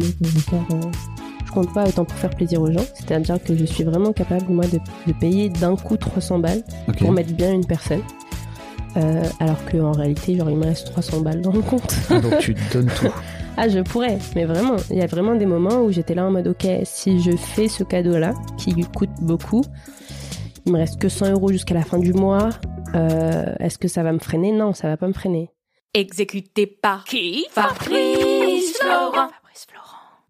today. Je compte pas autant pour faire plaisir aux gens, c'est-à-dire que je suis vraiment capable, moi, de, de payer d'un coup 300 balles pour mettre bien une personne. Euh, alors qu'en réalité, genre, il me reste 300 balles dans le compte. Donc tu donnes tout. Ah, je pourrais, mais vraiment, il y a vraiment des moments où j'étais là en mode, ok, si je fais ce cadeau-là, qui lui coûte beaucoup, il me reste que 100 euros jusqu'à la fin du mois, euh, est-ce que ça va me freiner? Non, ça va pas me freiner. Exécuté par qui? Fabrice Florent.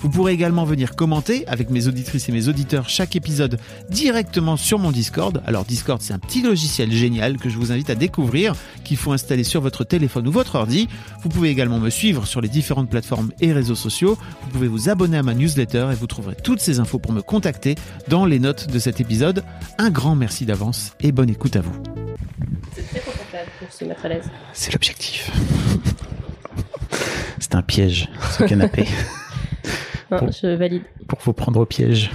Vous pourrez également venir commenter avec mes auditrices et mes auditeurs chaque épisode directement sur mon Discord. Alors Discord, c'est un petit logiciel génial que je vous invite à découvrir, qu'il faut installer sur votre téléphone ou votre ordi. Vous pouvez également me suivre sur les différentes plateformes et réseaux sociaux. Vous pouvez vous abonner à ma newsletter et vous trouverez toutes ces infos pour me contacter dans les notes de cet épisode. Un grand merci d'avance et bonne écoute à vous. C'est très confortable pour se mettre à l'aise. C'est l'objectif. C'est un piège, ce canapé. Non, Bon. je valide. pour vous prendre au piège.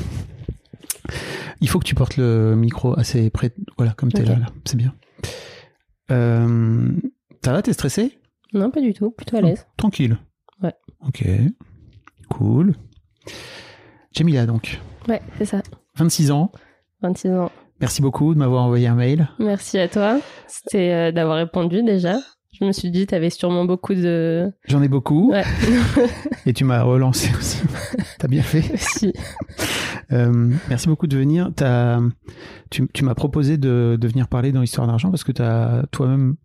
Il faut que tu portes le micro assez près. Voilà, comme tu es là. C'est bien. Euh, ça va, t'es stressé? Non, pas du tout, plutôt à l'aise. Tranquille. Ouais. Ok. Cool. Jamila, donc. Ouais, c'est ça. 26 ans. 26 ans. Merci beaucoup de m'avoir envoyé un mail. Merci à toi. C'était euh, d'avoir répondu déjà. Je me suis dit, t'avais sûrement beaucoup de. J'en ai beaucoup. Ouais. Et tu m'as relancé aussi. T'as bien fait. si. Euh, merci beaucoup de venir. Tu tu m'as proposé de, de venir parler dans l'histoire d'argent parce que tu as toi-même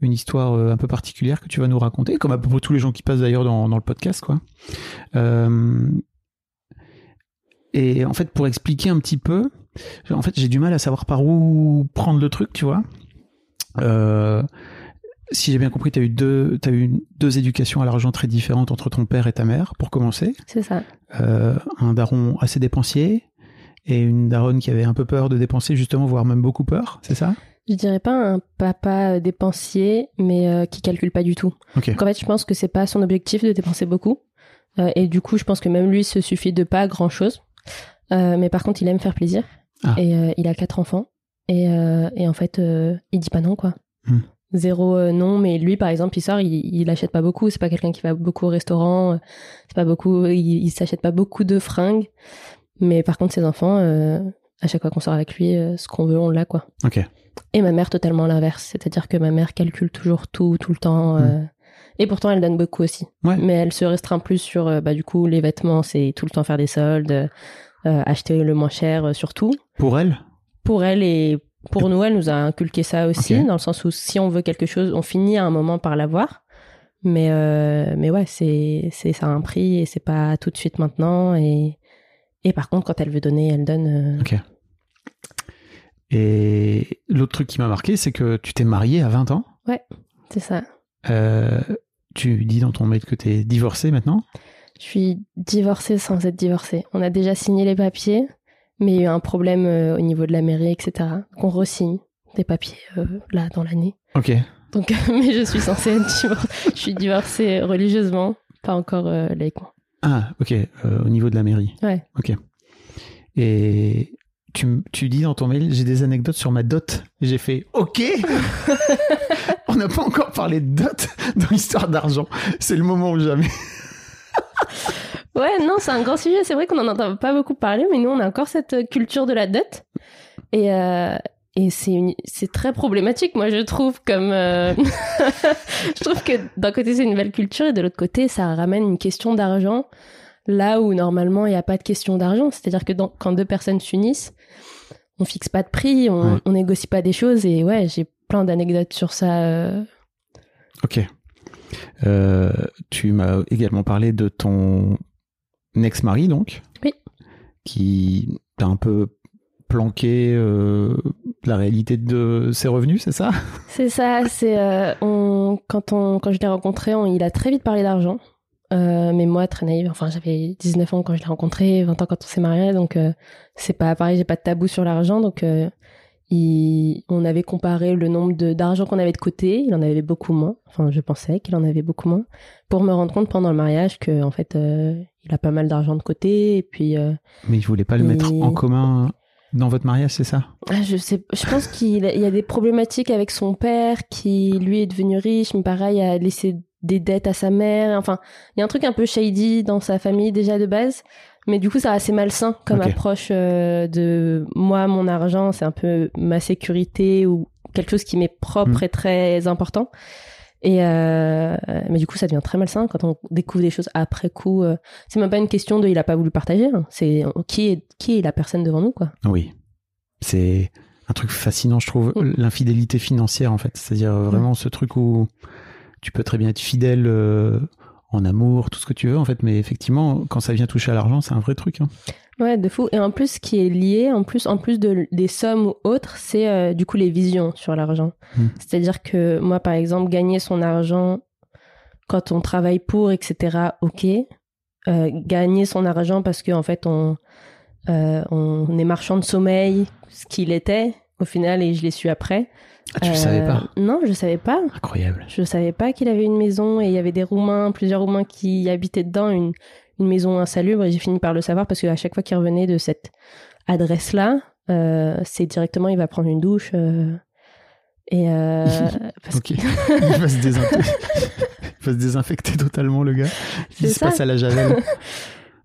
une histoire euh, un peu particulière que tu vas nous raconter, comme à peu près tous les gens qui passent d'ailleurs dans, dans le podcast. quoi. Euh, et en fait, pour expliquer un petit peu, en fait, j'ai du mal à savoir par où prendre le truc, tu vois. Euh, si j'ai bien compris, tu as eu, deux, t'as eu deux éducations à l'argent très différentes entre ton père et ta mère, pour commencer C'est ça. euh, un daron assez dépensier et une daronne qui avait un peu peur de dépenser justement, voire même beaucoup peur, c'est ça? Je dirais pas un papa euh, dépensier, mais euh, qui calcule pas du tout. Ok. Donc en fait, je pense que c'est pas son objectif de dépenser beaucoup. Euh, et du coup, je pense que même lui se suffit de pas grand chose. mais par contre, il aime faire plaisir. Ah. Et il a quatre enfants. Et, et en fait, il dit pas non, quoi. Hmm. Zéro euh, non, mais lui, par exemple, il sort, il, il achète pas beaucoup. C'est pas quelqu'un qui va beaucoup au restaurant. euh, C'est pas beaucoup. Il, il s'achète pas beaucoup de fringues. Mais par contre, ses enfants, euh, à chaque fois qu'on sort avec lui, ce qu'on veut, on l'a, quoi. Ok. Et ma mère totalement l'inverse, c'est-à-dire que ma mère calcule toujours tout, tout le temps. euh, et pourtant, elle donne beaucoup aussi. Ouais. Mais elle se restreint plus sur, bah, du coup, les vêtements, c'est tout le temps faire des soldes, euh, acheter le moins cher euh, surtout. Pour elle? Pour elle et pour nous, elle nous a inculqué ça aussi, dans le sens où si on veut quelque chose, on finit à un moment par l'avoir. Mais, euh, mais ouais, c'est, c'est, ça a un prix et c'est pas tout de suite maintenant. Et, et par contre, quand elle veut donner, elle donne. euh, Ok. Et l'autre truc qui m'a marqué, c'est que tu t'es marié à 20 ans. C'est ça. Euh, tu dis dans ton mail que tu es divorcée maintenant? Je suis divorcée sans être divorcée. On a déjà signé les papiers, mais il y a eu un problème euh, au niveau de la mairie, etc. Donc on re-signe des papiers euh, là dans l'année. Ok. Donc, mais je suis censée être divorcée. Je suis divorcée religieusement, pas encore euh, laïquement. Ah, ok, au niveau de la mairie. Ouais. Ok. Et tu, tu dis dans ton mail, j'ai des anecdotes sur ma dot. J'ai fait, ok On n'a pas encore parlé de dot dans l'histoire d'argent. C'est le moment ou jamais. Ouais, non, c'est un grand sujet. C'est vrai qu'on en entend pas beaucoup parler, mais nous, on a encore cette euh, culture de la dot. Et, euh, et c'est une- c'est très problématique, moi, je trouve, comme. euh, je trouve que d'un côté, c'est une belle culture, et de l'autre côté, ça ramène une question d'argent là où normalement, il n'y a pas de question d'argent. C'est-à-dire que dans- quand deux personnes s'unissent, on fixe pas de prix, on, Ouais. on négocie pas des choses, et ouais, j'ai plein d'anecdotes sur ça. euh. Ok. Euh, tu m'as également parlé de ton ex-mari, donc. Oui. Qui t'a un peu planqué euh, la réalité de ses revenus, c'est ça? C'est ça, c'est euh, on, quand on quand je l'ai rencontré, on- il a très vite parlé d'argent. Euh, mais moi, très naïve, enfin j'avais 19 ans quand je l'ai rencontré, 20 ans quand on s'est marié, donc c'est pas pareil, j'ai pas de tabou sur l'argent, donc il, on avait comparé le nombre d'argent qu'on avait de côté, il en avait beaucoup moins, enfin je pensais qu'il en avait beaucoup moins, pour me rendre compte pendant le mariage que en fait euh, il a pas mal d'argent de côté, et puis euh, Mais il voulait pas le mettre Et- en commun dans votre mariage, c'est ça? Ah, je sais, je pense qu'il y a des problématiques avec son père qui, lui, est devenu riche, mais pareil, a laissé des dettes à sa mère. Enfin, il y a un truc un peu shady dans sa famille déjà de base. Mais du coup, c'est assez malsain comme approche euh, de moi, mon argent, c'est un peu ma sécurité ou quelque chose qui m'est propre Mm. et très important. Et euh, mais du coup, ça devient très malsain quand on découvre des choses après coup. euh. c'est même pas une question de il a pas voulu partager. hein. C'est qui est qui est la personne devant nous, quoi. Oui. C'est un truc fascinant, je trouve, Mm. l'infidélité financière, en fait. C'est-à-dire euh, vraiment ce truc où tu peux très bien être fidèle en amour, tout ce que tu veux, en fait. Mais effectivement, quand ça vient toucher à l'argent, c'est un vrai truc. hein. Ouais, de fou. Et en plus, ce qui est lié, en plus, en plus de, des sommes ou autres, c'est euh, du coup les visions sur l'argent. Mm. C'est-à-dire que moi, par exemple, gagner son argent quand on travaille pour, etc., ok. Euh, gagner son argent parce qu'en en fait, on, euh, on est marchand de sommeil, ce qu'il était au final, et je l'ai su après. Ah, tu Euh, savais pas Non, je savais pas. Incroyable. Je savais pas qu'il avait une maison et il y avait des Roumains, plusieurs Roumains qui habitaient dedans, une, une maison insalubre. Et j'ai fini par le savoir parce qu'à chaque fois qu'il revenait de cette adresse-là, euh, c'est directement il va prendre une douche. euh, et euh, parce Ok. il, va se désinfecter. il va se désinfecter totalement, le gars. Il se ça. passe à la javel.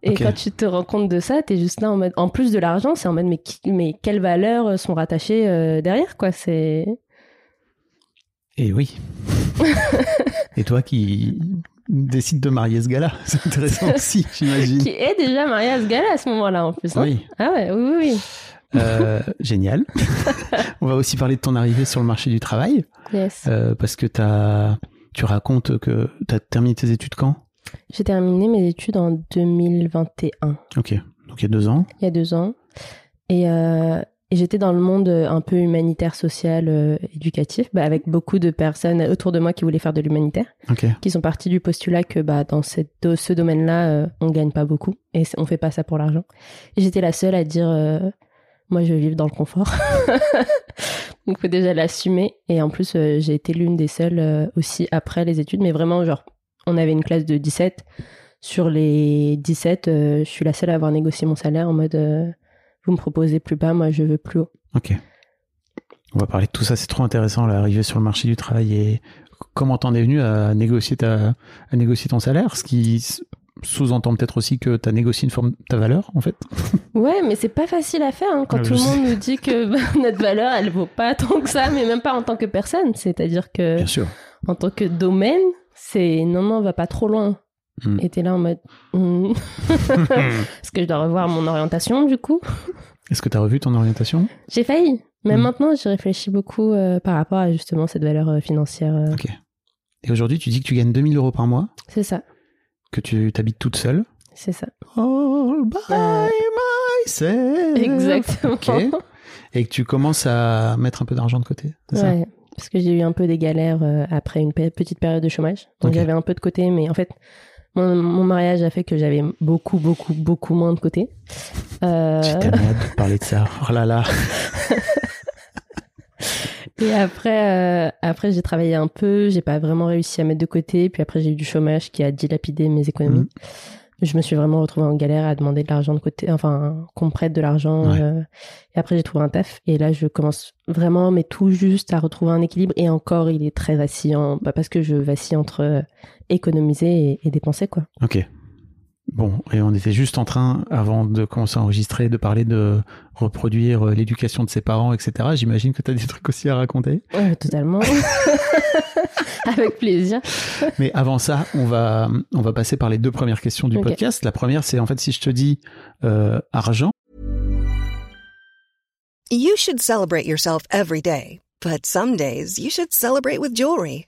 Et quand tu te rends compte de ça, t'es juste là en mode, en plus de l'argent, c'est en mode, mais, qui- mais quelles valeurs sont rattachées euh, derrière, quoi. C'est. Et oui. Et toi qui décides de marier ce gars-là, c'est intéressant aussi, j'imagine. Qui est déjà marié à ce gars-là à ce moment-là, en plus. hein. Oui. Ah ouais, oui, oui, oui. Euh, génial. On va aussi parler de ton arrivée sur le marché du travail, Yes. euh, parce que tu racontes que tu as terminé tes études quand? J'ai terminé mes études en 2021. Ok, donc il y a deux ans. il y a deux ans. Et, euh, et j'étais dans le monde euh, un peu humanitaire, social, euh, éducatif, bah, avec beaucoup de personnes autour de moi qui voulaient faire de l'humanitaire, Ok, qui sont partis du postulat que bah, dans cette, ce domaine-là, euh, on gagne pas beaucoup et on fait pas ça pour l'argent. Et j'étais la seule à dire, euh, moi je veux vivre dans le confort. Donc faut déjà l'assumer. Et en plus, j'ai été l'une des seules aussi après les études, mais vraiment, genre, on avait une classe de 17. Sur les 17, euh, je suis la seule à avoir négocié mon salaire en mode vous me proposez plus bas, moi je veux plus haut. ok. On va parler de tout ça, c'est trop intéressant, l'arrivée sur le marché du travail et comment t'en es venu à négocier, ta, à négocier ton salaire, ce qui sous-entend peut-être aussi que tu as négocié une forme ta valeur, en fait. Ouais, mais c'est pas facile à faire hein, quand Ah, tout le monde nous dit que bah, notre valeur elle vaut pas tant que ça, mais même pas en tant que personne. C'est-à-dire que Bien sûr. en tant que domaine, c'est non, non, va pas trop loin. Mm. Et t'es là en mode hmm. est-ce que je dois revoir mon orientation du coup? Est-ce que tu as revu ton orientation? J'ai failli. Mais Mm. maintenant, j'y réfléchis beaucoup euh, par rapport à justement cette valeur euh, financière. euh. Ok. Et aujourd'hui, tu dis que tu gagnes 2000 euros par mois, C'est ça, que tu t'habites toute seule? c'est ça. All by myself. Exactement. Ok. Et que tu commences à mettre un peu d'argent de côté. C'est ça? Ouais. parce que j'ai eu un peu des galères après une pe- petite période de chômage. Donc j'avais un peu de côté, mais en fait, mon, mon mariage a fait que j'avais beaucoup, beaucoup, beaucoup moins de côté. Euh, de parler de ça. Oh là là. et après, euh, après j'ai travaillé un peu, j'ai pas vraiment réussi à mettre de côté. Puis après, j'ai eu du chômage qui a dilapidé mes économies. Mhm. Je me suis vraiment retrouvée en galère à demander de l'argent de côté, enfin qu'on me prête de l'argent. Ouais. euh, et après, j'ai trouvé un taf. Et là, je commence vraiment, mais tout juste à retrouver un équilibre. Et encore, il est très vacillant, bah, parce que je vacille entre euh, économiser et, et dépenser, quoi. Ok. Bon, et on était juste en train, avant de commencer à enregistrer, de parler de reproduire euh, l'éducation de ses parents, etc. J'imagine que tu as des trucs aussi à raconter. Ouais, totalement. Avec plaisir. Mais avant ça, on va, on va passer par les deux premières questions du podcast. La première, c'est en fait si je te dis euh, argent, You should celebrate yourself every day, but some days you should celebrate with jewelry.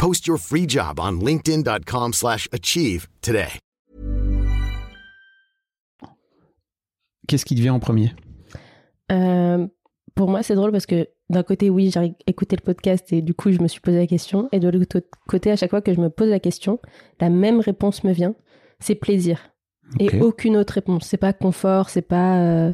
Post your free job on linkedin.com/achieve slash achieve today. qu'est-ce qui te vient en premier? Euh, pour moi, c'est drôle parce que d'un côté, oui, j'ai écouté le podcast et du coup, je me suis posé la question. Et de l'autre côté, à chaque fois que je me pose la question, la même réponse me vient. C'est plaisir. Et aucune autre réponse. C'est pas confort, c'est pas. euh,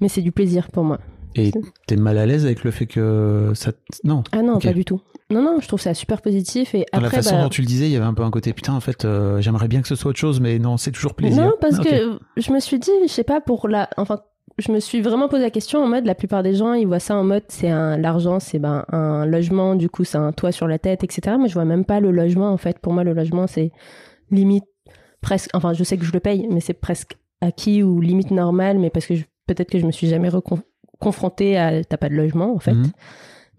Mais c'est du plaisir pour moi. Et t'es mal à l'aise avec le fait que ça... Non? Ah non, pas du tout. Non, non, je trouve ça super positif. Et Dans la après, façon bah, dont tu le disais, il y avait un peu un côté putain, en fait, euh, j'aimerais bien que ce soit autre chose, mais non, c'est toujours plaisir. Non, parce Ah, que je me suis dit, je sais pas, pour la. Enfin, je me suis vraiment posé la question en mode, la plupart des gens, ils voient ça en mode, c'est un. L'argent, c'est ben, un logement, du coup, c'est un toit sur la tête, etc. Mais je vois même pas le logement, en fait. Pour moi, le logement, c'est limite presque. Enfin, je sais que je le paye, mais c'est presque acquis ou limite normal, mais parce que je- peut-être que je me suis jamais recon- confrontée à. T'as pas de logement, en fait. Mhm.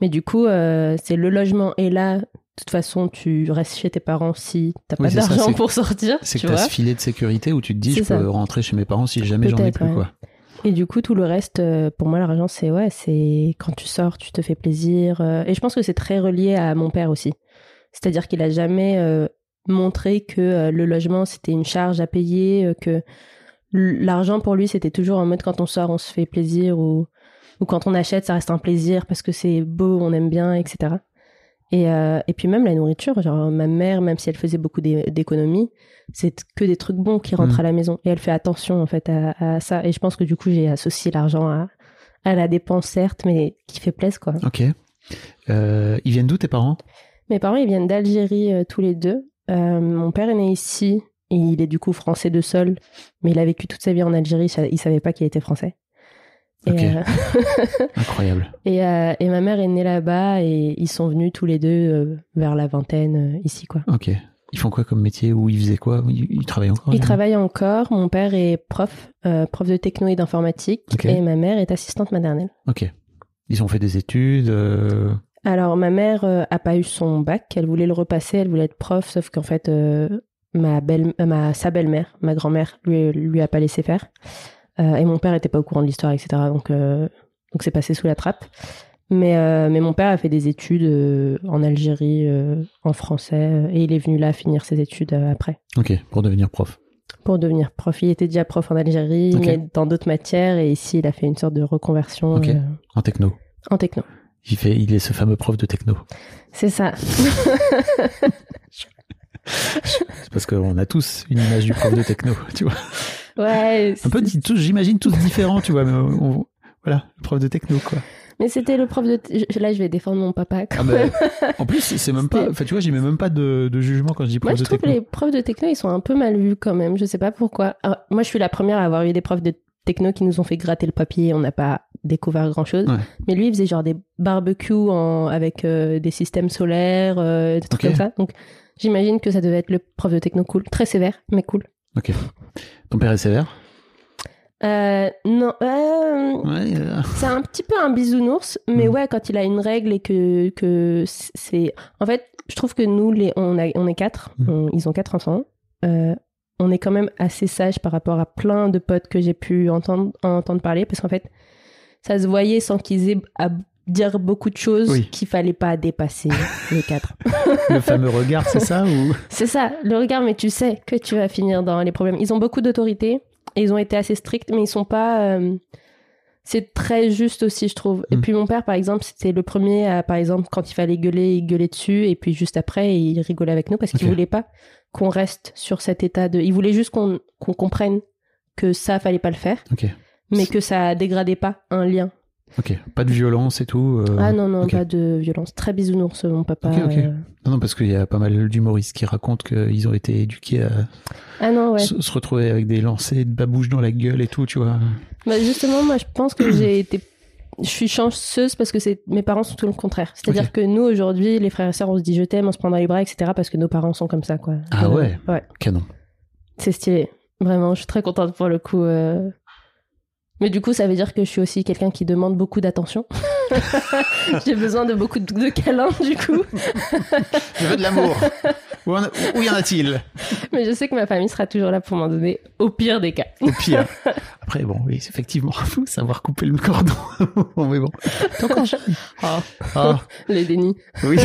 Mais du coup, euh, c'est le logement. Et là, de toute façon, tu restes chez tes parents si t'as Oui, pas d'argent pour sortir. C'est que t'as ce filet de sécurité où tu te dis, je peux rentrer chez mes parents si jamais j'en ai plus, ouais. quoi. Et du coup, tout le reste, euh, pour moi, l'argent, c'est ouais, c'est quand tu sors, tu te fais plaisir. euh, et je pense que c'est très relié à mon père aussi. C'est-à-dire qu'il a jamais euh, montré que euh, le logement c'était une charge à payer, euh, que l'argent pour lui c'était toujours en mode quand on sort, on se fait plaisir ou ou quand on achète, ça reste un plaisir parce que c'est beau, on aime bien, etc. Et, euh, et puis même la nourriture, genre ma mère, même si elle faisait beaucoup d'é- d'économies, c'est que des trucs bons qui rentrent Mhm. à la maison. Et elle fait attention en fait à, à ça. Et je pense que du coup j'ai associé l'argent à, à la dépense certes, mais qui fait plaisir quoi. Ok. Euh, ils viennent d'où tes parents? Mes parents ils viennent d'Algérie euh, tous les deux. Mon père est né ici et il est du coup français de sol, mais il a vécu toute sa vie en Algérie. Il savait pas qu'il était français. Et, euh, Incroyable. Et, euh, et ma mère est née là-bas et ils sont venus tous les deux euh, vers la vingtaine ici quoi. Ok. Ils font quoi comme métier ou ils faisaient quoi? Ils, ils travaillent encore Ils travaillent encore. Mon père est prof, prof de techno et d'informatique et ma mère est assistante maternelle. Ok. Ils ont fait des études. Alors ma mère a pas eu son bac, elle voulait le repasser, elle voulait être prof, sauf qu'en fait ma belle, ma sa belle-mère, ma grand-mère lui lui a pas laissé faire. Euh, et mon père était pas au courant de l'histoire, etc. Donc euh, donc c'est passé sous la trappe. Mais euh, mais mon père a fait des études euh, en Algérie, euh, en français, et il est venu là finir ses études après Ok, pour devenir prof. pour devenir prof. Il était déjà prof en Algérie, mais dans d'autres matières, et ici il a fait une sorte de reconversion Ok. euh, En techno. en techno. Il, fait, il est ce fameux prof de techno. C'est ça. C'est parce qu'on a tous une image du prof de techno, tu vois. ouais. Un peu, tous, j'imagine, tous différents, tu vois. Mais on- voilà, le prof de techno, quoi. Mais c'était le prof de. Là, je vais défendre mon papa. quand Ah même. bah, en plus, c'est même pas. Enfin, tu vois, j'y mets même pas de, de jugement quand je dis prof Moi, je de trouve que techno. les profs de techno, ils sont un peu mal vus quand même. Je sais pas pourquoi. Alors, moi, je suis la première à avoir eu des profs de techno qui nous ont fait gratter le papier. On n'a pas découvert grand chose. Ouais. Mais lui, il faisait genre des barbecues en, avec euh, des systèmes solaires, euh, des trucs comme ça. Donc, j'imagine que ça devait être le prof de techno cool. Très sévère, mais cool. Ok. Ton père est sévère? Euh, non, euh, Ouais. euh, c'est un petit peu un bisounours, mais Mm. ouais, quand il a une règle et que, que c'est. En fait, je trouve que nous, les, on, a, on est quatre, on- ils ont quatre enfants. Euh, on est quand même assez sage par rapport à plein de potes que j'ai pu entendre, entendre parler, parce qu'en fait, ça se voyait sans qu'ils aient à dire beaucoup de choses Oui. qu'il fallait pas dépasser les quatre. Le fameux regard, c'est ça ou? C'est ça, le regard, mais tu sais que tu vas finir dans les problèmes. Ils ont beaucoup d'autorité et ils ont été assez stricts, mais ils sont pas. euh, C'est très juste aussi, je trouve. Et Mm. puis mon père, par exemple, c'était le premier à, par exemple, quand il fallait gueuler, il gueulait dessus, et puis juste après, il rigolait avec nous parce qu'il Ok. voulait pas qu'on reste sur cet état de. Il voulait juste qu'on qu'on comprenne que ça, fallait pas le faire, Ok. mais que ça dégradait pas un lien. Ok. Pas de violence et tout. euh, Ah non, non, pas de violence. Très bisounours, mon papa. Ok, ok. euh. Non, non, parce qu'il y a pas mal d'humoristes qui racontent qu'ils ont été éduqués à Ah non, ouais. se, se retrouver avec des lancers de babouches dans la gueule et tout, tu vois. Bah justement, moi, je pense que j'ai été. Je suis chanceuse parce que c'est mes parents sont tout le contraire. C'est-à-dire que nous, aujourd'hui, les frères et sœurs, on se dit je t'aime, on se prend dans les bras, etc. parce que nos parents sont comme ça, quoi. Ah Euh, ouais. Ouais, Canon. c'est stylé. Vraiment, je suis très contente pour le coup. euh. Mais du coup, ça veut dire que je suis aussi quelqu'un qui demande beaucoup d'attention. j'ai besoin de beaucoup de, de câlins, du coup. Je veux de l'amour. où, en- où y en a-t-il? Mais je sais que ma famille sera toujours là pour m'en donner, au pire des cas. Au pire. Après, bon, oui, c'est effectivement, faut savoir couper le cordon. Bon, mais bon. Encore. Oh, Ah, les dénis. oui.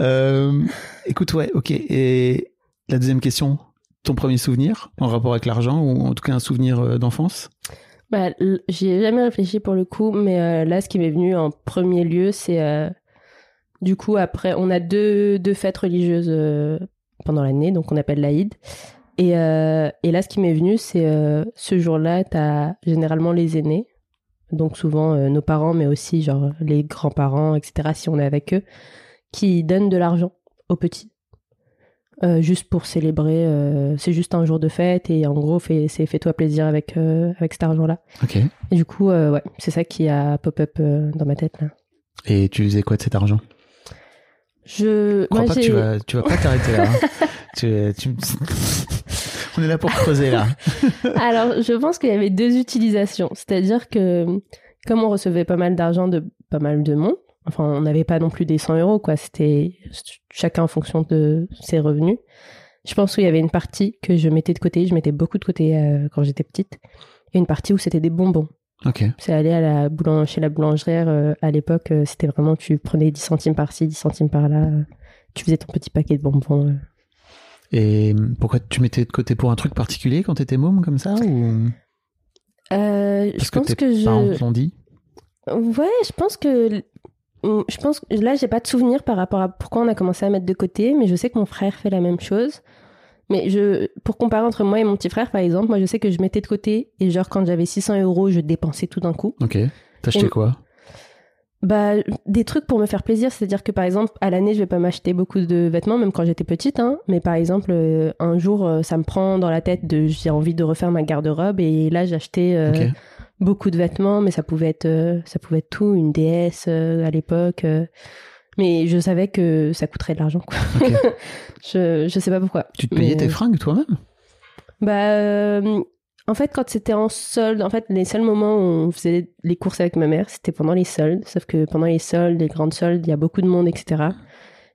Euh, écoute, ouais, ok. Et la deuxième question, ton premier souvenir en rapport avec l'argent ou en tout cas un souvenir euh, d'enfance? Bah, j'y ai jamais réfléchi pour le coup, mais euh, là, ce qui m'est venu en premier lieu, c'est euh, du coup, après, on a deux, deux fêtes religieuses pendant l'année, donc on appelle l'Aïd. Et, et là, ce qui m'est venu, c'est ce jour-là, tu as généralement les aînés, donc souvent nos parents, mais aussi genre les grands-parents, etc., si on est avec eux, qui donnent de l'argent aux petits. Euh, juste pour célébrer, euh, c'est juste un jour de fête et en gros, fais- c'est fais-toi plaisir avec, euh, avec cet argent-là. Ok. Et du coup, ouais, c'est ça qui a pop-up dans ma tête là. Et tu faisais quoi de cet argent? Je, Je crois moi, pas que tu vas, tu vas pas t'arrêter là. hein. tu, tu- On est là pour creuser là. Alors, je pense qu'il y avait deux utilisations. C'est-à-dire que, comme on recevait pas mal d'argent de pas mal de monde, enfin, on n'avait pas non plus des 100 euros, quoi. C'était chacun en fonction de ses revenus. Je pense qu'il y avait une partie que je mettais de côté. Je mettais beaucoup de côté euh, quand j'étais petite. Et une partie où c'était des bonbons. Ok. C'est aller à la boulang chez la boulangère euh, à l'époque. euh, c'était vraiment, tu prenais 10 centimes par-ci, 10 centimes par-là. tu faisais ton petit paquet de bonbons. euh. Et pourquoi tu mettais de côté pour un truc particulier quand t'étais môme comme ça ou? Parce je pense tes que, parents je. dit Ouais, je pense que. Je pense que là, j'ai pas de souvenir par rapport à pourquoi on a commencé à mettre de côté, mais je sais que mon frère fait la même chose. Mais je, pour comparer entre moi et mon petit frère, par exemple, moi je sais que je mettais de côté et genre quand j'avais 600 euros, je dépensais tout d'un coup. Ok. T'achetais Et- quoi? Bah, des trucs pour me faire plaisir, c'est-à-dire que par exemple, à l'année, je vais pas m'acheter beaucoup de vêtements, même quand j'étais petite, hein. Mais par exemple, euh, un jour, euh, ça me prend dans la tête de j'ai envie de refaire ma garde-robe et là, j'achetais euh. Beaucoup de vêtements, mais ça pouvait être, euh, ça pouvait être tout, une déesse euh, à l'époque. euh. mais je savais que ça coûterait de l'argent, je, je sais pas pourquoi. Tu te payais Mais- tes fringues toi-même? Bah, euh, en fait, quand c'était en solde, en fait, les seuls moments où on faisait les courses avec ma mère, c'était pendant les soldes. Sauf que pendant les soldes, les grandes soldes, il y a beaucoup de monde, etc.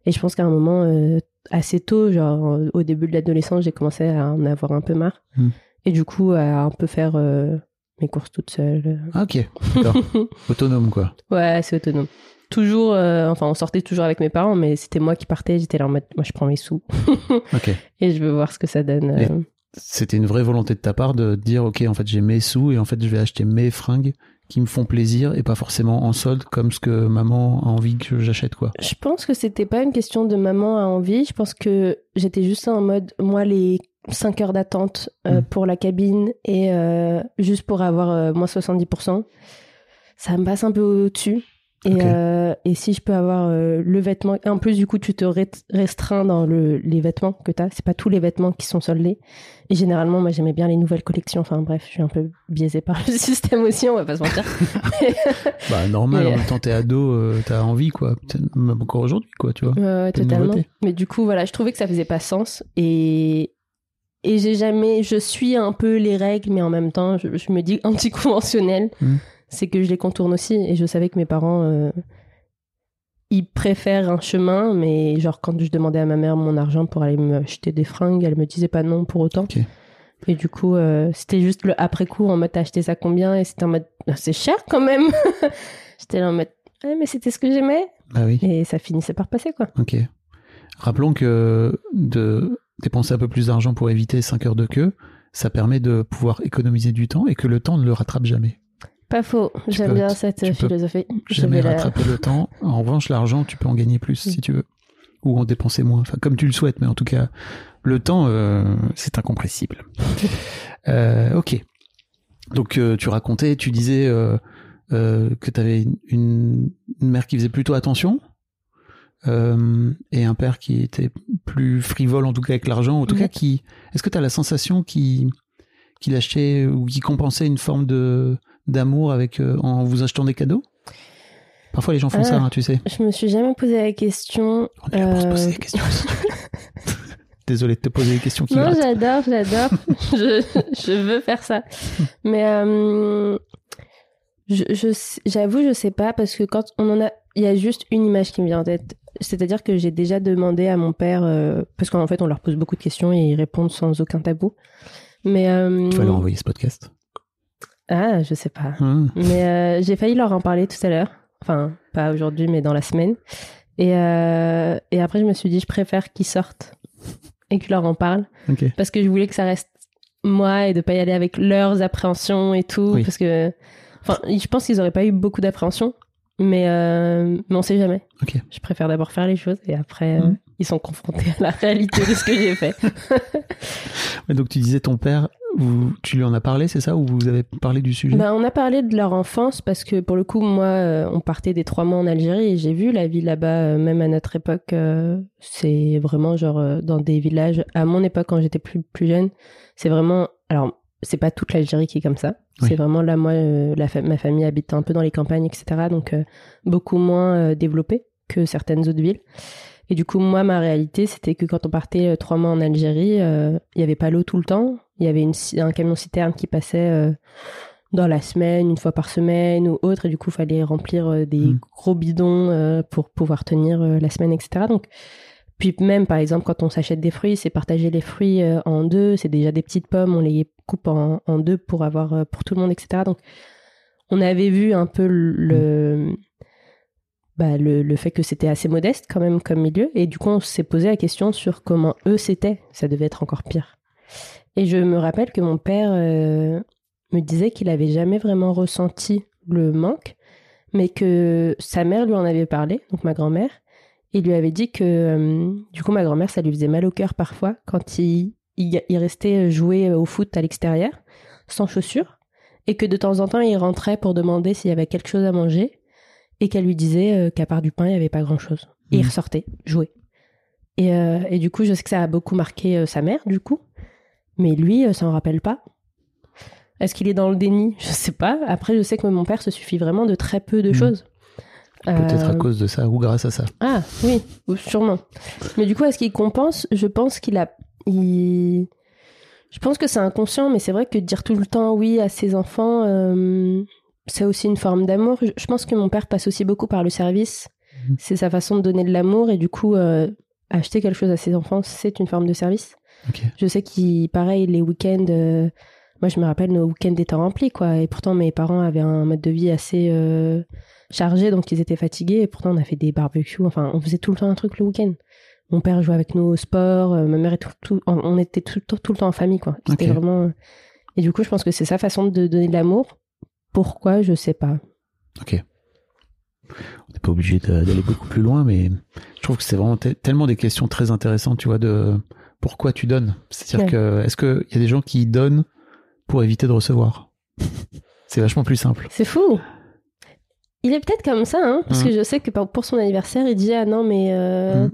Et je pense qu'à un moment, euh, assez tôt, genre au début de l'adolescence, j'ai commencé à en avoir un peu marre. Hmm. Et du coup, à un peu faire euh, mes courses toute seule. Ah, ok. D'accord. Autonome quoi. Ouais, c'est autonome. Toujours, euh, enfin, on sortait toujours avec mes parents, mais c'était moi qui partais. J'étais là en mode, moi, je prends mes sous Ok. et je veux voir ce que ça donne. euh. C'était une vraie volonté de ta part de dire ok en fait j'ai mes sous et en fait je vais acheter mes fringues qui me font plaisir et pas forcément en solde comme ce que maman a envie que j'achète quoi. Je pense que c'était pas une question de maman a envie. Je pense que j'étais juste en mode, moi, les 5 heures d'attente euh, Mm. pour la cabine et euh, juste pour avoir euh, moins 70%, ça me passe un peu au-dessus. Et, euh, et si je peux avoir le vêtement, en plus du coup tu te restreins dans le, les vêtements que tu as, c'est pas tous les vêtements qui sont soldés. Et généralement moi j'aimais bien les nouvelles collections, enfin bref, je suis un peu biaisée par le système aussi, on va pas se mentir. Bah, normal, Mais- en même temps, t'es ado, euh, t'as envie, quoi. Même encore aujourd'hui, quoi, tu vois. Totalement. Mais du coup, voilà, je trouvais que ça faisait pas sens. Et, et j'ai jamais. Je suis un peu les règles, mais en même temps, je, je me dis anticonventionnel. Mhm. C'est que je les contourne aussi. Et je savais que mes parents. euh, ils préfèrent un chemin, mais genre quand je demandais à ma mère mon argent pour aller me acheter des fringues, elle me disait pas non pour autant. Et du coup, euh, c'était juste le après coup en mode t'as acheté ça combien? Et c'était en mode Ah, c'est cher quand même. J'étais là en mode ah, mais c'était ce que j'aimais. Ah oui. Et ça finissait par passer quoi. Ok. Rappelons que de dépenser un peu plus d'argent pour éviter 5 heures de queue, ça permet de pouvoir économiser du temps et que le temps ne le rattrape jamais. Pas faux, j'aime bien cette philosophie. Jamais la- rattraper le temps. En revanche, l'argent, tu peux en gagner plus si tu veux. Ou en dépenser moins. Enfin, comme tu le souhaites, mais en tout cas, le temps, euh, c'est incompressible. Euh, ok. Donc, euh, tu racontais, tu disais que tu avais une, une mère qui faisait plutôt attention. Euh, et un père qui était plus frivole en tout cas avec l'argent en tout Mhm. cas qui est-ce que tu as la sensation qu'il achetait ou qu'il compensait une forme de d'amour avec euh, en vous achetant des cadeaux? Parfois les gens font Ah. ça, hein, tu sais. Je me suis jamais posé la question. On est là pour se poser Euh, des questions. si tu veux. Désolé de te poser des questions qui Non, j'adore, j'adore. je, je veux faire ça. Mais euh, je, je j'avoue, je sais pas parce que quand on en a, il y a juste une image qui me vient en tête. C'est-à-dire que j'ai déjà demandé à mon père, euh, parce qu'en fait, on leur pose beaucoup de questions et ils répondent sans aucun tabou. Mais euh, Tu vas leur envoyer ce podcast. ah, je sais pas. Hum. Mais euh, j'ai failli leur en parler tout à l'heure. Enfin, pas aujourd'hui, mais dans la semaine. Et, euh, et après, je me suis dit, je préfère qu'ils sortent et que je leur en parle. Ok. Parce que je voulais que ça reste moi et de pas y aller avec leurs appréhensions et tout. Oui. Parce que, enfin, je pense qu'ils auraient pas eu beaucoup d'appréhension. Mais, euh, mais on sait jamais. Je préfère d'abord faire les choses et après, euh, ils sont confrontés à la réalité de ce que j'ai fait. Ouais, donc tu disais ton père, vous, tu lui en as parlé, c'est ça Ou vous avez parlé du sujet? Ben, on a parlé de leur enfance parce que pour le coup, moi, euh, on partait des trois mois en Algérie et j'ai vu la vie là-bas, euh, même à notre époque. euh, c'est vraiment genre dans des villages. À mon époque, quand j'étais plus, plus jeune, c'est vraiment. Alors, c'est pas toute l'Algérie qui est comme ça. Oui. C'est vraiment là, moi, euh, la fa- ma famille habite un peu dans les campagnes, etc. Donc, euh, beaucoup moins euh, développé que certaines autres villes. Et du coup, moi, ma réalité, c'était que quand on partait trois mois en Algérie, il y avait pas l'eau tout le temps. Il y avait une, un camion citerne qui passait dans la semaine, une fois par semaine ou autre. Et du coup, il fallait remplir des Mm. gros bidons pour pouvoir tenir la semaine, etc. Donc, puis même, par exemple, quand on s'achète des fruits, c'est partager les fruits euh, en deux. C'est déjà des petites pommes, on les coupe en, en deux pour avoir euh, pour tout le monde, etc. Donc, on avait vu un peu le, bah, le, le fait que c'était assez modeste quand même comme milieu. Et du coup, on s'est posé la question sur comment eux c'était. Ça devait être encore pire. Et je me rappelle que mon père euh, me disait qu'il avait jamais vraiment ressenti le manque, mais que sa mère lui en avait parlé, donc ma grand-mère, et lui avait dit que euh, du coup ma grand-mère ça lui faisait mal au cœur parfois quand il, il, il restait jouer au foot à l'extérieur sans chaussures et que de temps en temps il rentrait pour demander s'il y avait quelque chose à manger et qu'elle lui disait euh, qu'à part du pain il n'y avait pas grand-chose. Et il Mhm. ressortait jouer. Et, euh, et du coup je sais que ça a beaucoup marqué sa mère du coup, mais lui ça en rappelle pas. Est-ce qu'il est dans le déni? Je sais pas. Après je sais que mon père se suffit vraiment de très peu de Mhm. choses. Peut-être à Euh, cause de ça ou grâce à ça. ah oui, ou- sûrement. Mais du coup, est-ce qu'il compense Je pense qu'il a. il- Je pense que c'est inconscient, mais c'est vrai que dire tout le temps oui à ses enfants, euh, c'est aussi une forme d'amour. Je- pense que mon père passe aussi beaucoup par le service. Mhm. C'est sa façon de donner de l'amour et du coup, euh, acheter quelque chose à ses enfants, c'est une forme de service. Je sais qu'il, pareil, les week-ends, euh, moi je me rappelle nos week-ends étaient remplis, quoi. Et pourtant, mes parents avaient un mode de vie assez euh, chargé, donc ils étaient fatigués. Et pourtant, on a fait des barbecues, enfin, on faisait tout le temps un truc le week-end. Mon père jouait avec nous au sport, euh, ma mère et tout, tout- on- était tout, tout, tout le temps en famille, quoi. C'était vraiment. Et du coup, je pense que c'est sa façon de donner de l'amour. Pourquoi, je sais pas. Ok. On n'est pas obligé d'aller beaucoup plus loin, mais je trouve que c'est vraiment te- tellement des questions très intéressantes, tu vois, de pourquoi tu donnes. C'est-à-dire Ouais. que, est-ce qu'il y a des gens qui donnent pour éviter de recevoir? C'est vachement plus simple. C'est fou. Il est peut-être comme ça, hein, parce Mmh. que je sais que pour son anniversaire, il dit ah non mais euh,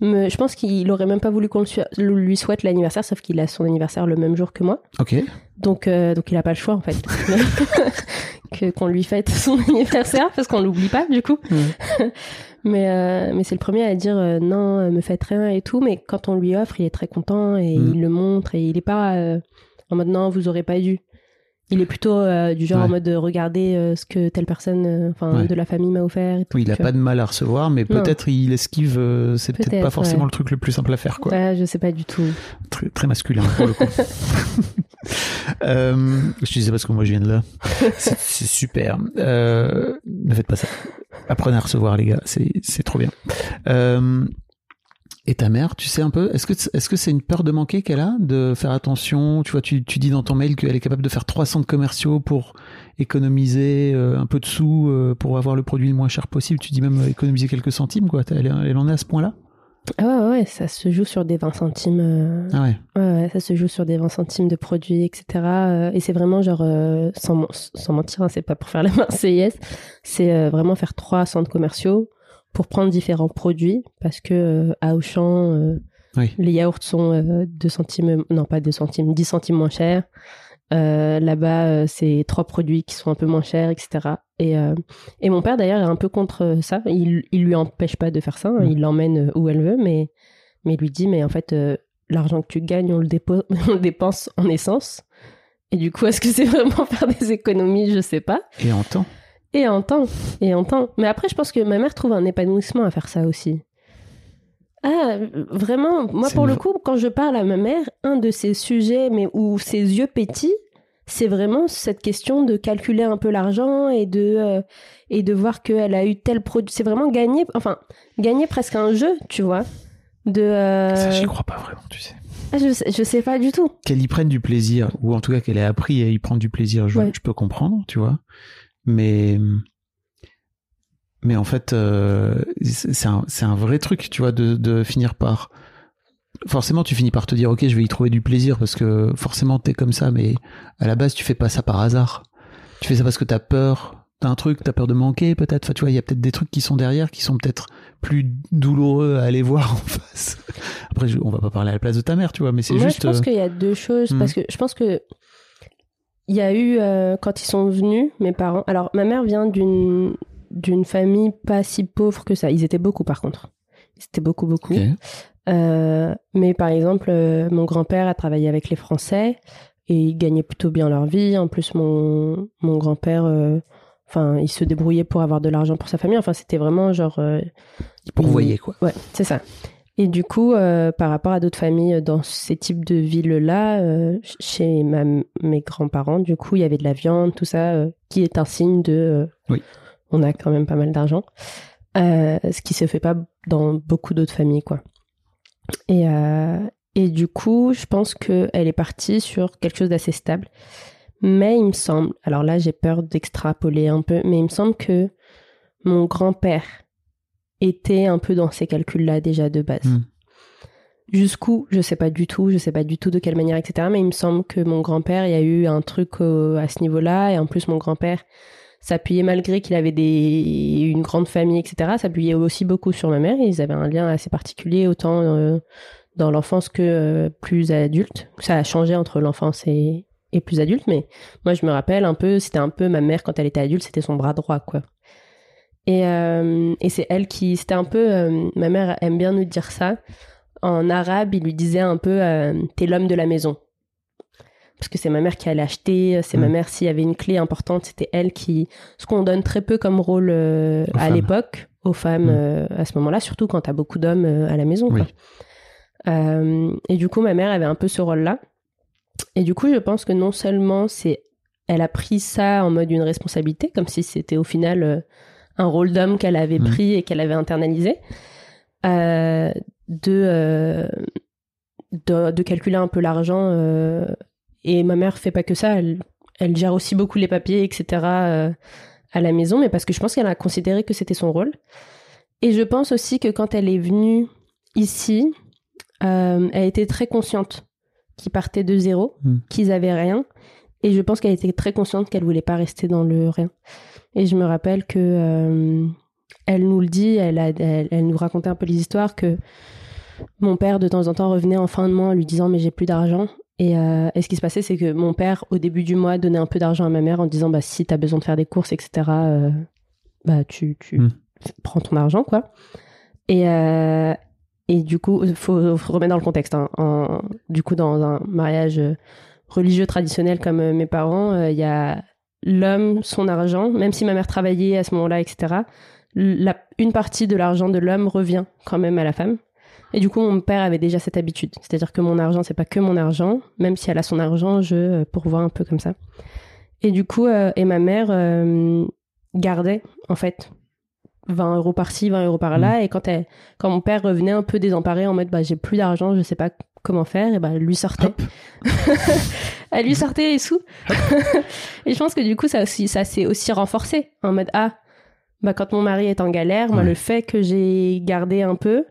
me- je pense qu'il aurait même pas voulu qu'on lui souhaite l'anniversaire, sauf qu'il a son anniversaire le même jour que moi, Ok. donc euh, donc il a pas le choix en fait que qu'on lui fête son anniversaire parce qu'on l'oublie pas du coup. mais euh, mais c'est le premier à dire non, me faites rien et tout, mais quand on lui offre, il est très content et il le montre et il est pas en mode non vous aurez pas dû. Il est plutôt euh, du genre Ouais. en mode de regarder euh, ce que telle personne, euh, enfin Ouais. de la famille m'a offert. Et tout, Oui, il a tu pas de mal à recevoir, mais peut-être il esquive. euh, c'est peut-être pas forcément ouais. le truc le plus simple à faire, quoi. Ouais, je sais pas du tout. Très, très masculin pour le coup. je disais parce que moi je viens de là. C'est super. Ne faites pas ça. Apprenez à recevoir les gars, c'est c'est trop bien. Euh, et ta mère, tu sais un peu, est-ce que est-ce que c'est une peur de manquer qu'elle a, de faire attention? Tu vois, tu, tu dis dans ton mail qu'elle est capable de faire trois centres commerciaux pour économiser euh, un peu de sous euh, pour avoir le produit le moins cher possible. Tu dis même euh, économiser quelques centimes, quoi. Elle, elle en est à ce point-là? Ah ouais, ouais, ça se joue sur des 20 centimes. euh, Ah ouais. Ouais, ouais, ça se joue sur des 20 centimes de produits, etc. euh, Et c'est vraiment genre, euh, sans, sans mentir, hein, c'est pas pour faire la Marseillaise, c'est vraiment faire trois centres commerciaux pour prendre différents produits parce que euh, à Auchan, euh, Oui. les yaourts sont euh, 2 centimes, non pas 2 centimes, 10 centimes moins chers. Euh, Là-bas, c'est trois produits qui sont un peu moins chers, etc. Et, et mon père, d'ailleurs, est un peu contre ça. Il, il lui empêche pas de faire ça. hein. Mm. Il l'emmène où elle veut, mais, mais il lui dit, mais en fait, l'argent que tu gagnes, on le, dépo- on le dépense en essence. Et du coup, est-ce que c'est vraiment faire des économies? Je sais pas. Et en temps? Et en temps. Et en temps. Mais après, je pense que ma mère trouve un épanouissement à faire ça aussi. Ah, vraiment, moi pour le coup, quand je parle à ma mère, un de ces sujets, mais où ses yeux pétillent, c'est vraiment cette question de calculer un peu l'argent et de euh, et de voir qu'elle a eu tel produit. C'est vraiment gagner, enfin gagner presque un jeu, tu vois. De euh, Ça, j'y crois pas vraiment, tu sais. ah, je, sais- je sais pas du tout. Qu'elle y prenne du plaisir, ou en tout cas qu'elle ait appris à y prendre du plaisir, je, Ouais. je peux comprendre, tu vois. Mais, mais en fait, euh, c'est un, un vrai truc, tu vois, de, de finir par. Forcément, tu finis par te dire, ok, je vais y trouver du plaisir parce que forcément, t'es comme ça, mais à la base, tu fais pas ça par hasard. Tu fais ça parce que t'as peur d'un truc, t'as peur de manquer, peut-être. Enfin, tu vois, il y a peut-être des trucs qui sont derrière qui sont peut-être plus douloureux à aller voir en face. Après, on va pas parler à la place de ta mère, tu vois, mais c'est juste. je pense euh, qu'il y a deux choses. Hmm. Parce que je pense que il y a eu, euh, quand ils sont venus, mes parents. Alors, ma mère vient d'une d'une famille pas si pauvre que ça. Ils étaient beaucoup, par contre. Ils étaient beaucoup, beaucoup. Euh, mais par exemple, euh, mon grand-père a travaillé avec les Français et ils gagnaient plutôt bien leur vie. En plus, mon, mon grand-père, enfin, il se débrouillait pour avoir de l'argent pour sa famille. Enfin, c'était vraiment genre. Il pourvoyait, quoi. Ouais, c'est ça. Et du coup, euh, par rapport à d'autres familles dans ces types de villes-là, euh, ch- chez ma- mes grands-parents, du coup, il y avait de la viande, tout ça, euh, qui est un signe de. euh, Oui. On a quand même pas mal d'argent. Euh, ce qui se fait pas dans beaucoup d'autres familles, quoi. Et, euh, et du coup, je pense qu'elle est partie sur quelque chose d'assez stable. Mais il me semble, alors là j'ai peur d'extrapoler un peu, mais il me semble que mon grand-père était un peu dans ces calculs-là déjà de base. Mm. Jusqu'où, je sais pas du tout, je sais pas du tout de quelle manière, etc. Mais il me semble que mon grand-père, il y a eu un truc euh, à ce niveau-là. Et en plus, mon grand-père s'appuyait, malgré qu'il avait des... une grande famille, etc., s'appuyait aussi beaucoup sur ma mère. Ils avaient un lien assez particulier, autant euh, dans l'enfance que euh, plus adulte. Ça a changé entre l'enfance et, et plus adulte, mais moi, je me rappelle un peu, c'était un peu ma mère quand elle était adulte, c'était son bras droit, quoi. Et, euh, et c'est elle qui, c'était un peu, euh, ma mère aime bien nous dire ça. En arabe, il lui disait un peu, euh, t'es l'homme de la maison. Parce que c'est ma mère qui allait acheter, c'est ma Mm. mère, s'il y avait une clé importante, c'était elle qui, ce qu'on donne très peu comme rôle euh, à l'époque, aux femmes Mm. euh, à ce moment-là, surtout quand t'as beaucoup d'hommes euh, à la maison. Oui. Euh, et du coup, ma mère avait un peu ce rôle-là. Et du coup, je pense que non seulement c'est, elle a pris ça en mode une responsabilité, comme si c'était au final euh, un rôle d'homme qu'elle avait Mhm. pris et qu'elle avait internalisé, euh, de, euh, de, de calculer un peu l'argent. euh, et ma mère fait pas que ça, elle, elle gère aussi beaucoup les papiers, etc. à la maison, mais parce que je pense qu'elle a considéré que c'était son rôle. Et je pense aussi que quand elle est venue ici, euh, elle était très consciente qu'ils partaient de zéro, Mm. qu'ils avaient rien, Et je pense qu'elle était très consciente qu'elle voulait pas rester dans le rien. Et je me rappelle que euh, elle nous le dit, elle, a, elle, elle nous racontait un peu les histoires que mon père de temps en temps revenait en fin de mois en lui disant mais j'ai plus d'argent. Et, euh, et ce qui se passait, c'est que mon père, au début du mois, donnait un peu d'argent à ma mère en disant bah si t'as besoin de faire des courses, etc. euh, bah tu, tu Mm. prends ton argent quoi. Et et du coup, faut, faut remettre dans le contexte. hein. En- du coup, dans un mariage religieux traditionnel comme mes parents, euh, il y a l'homme, son argent, même si ma mère travaillait à ce moment-là, etc. La, une partie de l'argent de l'homme revient quand même à la femme. Et du coup, mon père avait déjà cette habitude. C'est-à-dire que mon argent, c'est pas que mon argent. Même si elle a son argent, je euh, pourvois un peu comme ça. Et du coup, euh, et ma mère euh, gardait, en fait, 20 euros par-ci, 20 euros par-là. Et quand, elle, quand mon père revenait un peu désemparé en mode, bah, j'ai plus d'argent, je sais pas comment faire, et bah, elle lui sortait. Elle lui sortait les sous. et je pense que du coup, ça, aussi, ça s'est aussi renforcé. En mode, ah, bah, quand mon mari est en galère, moi, le fait que j'ai gardé un peu,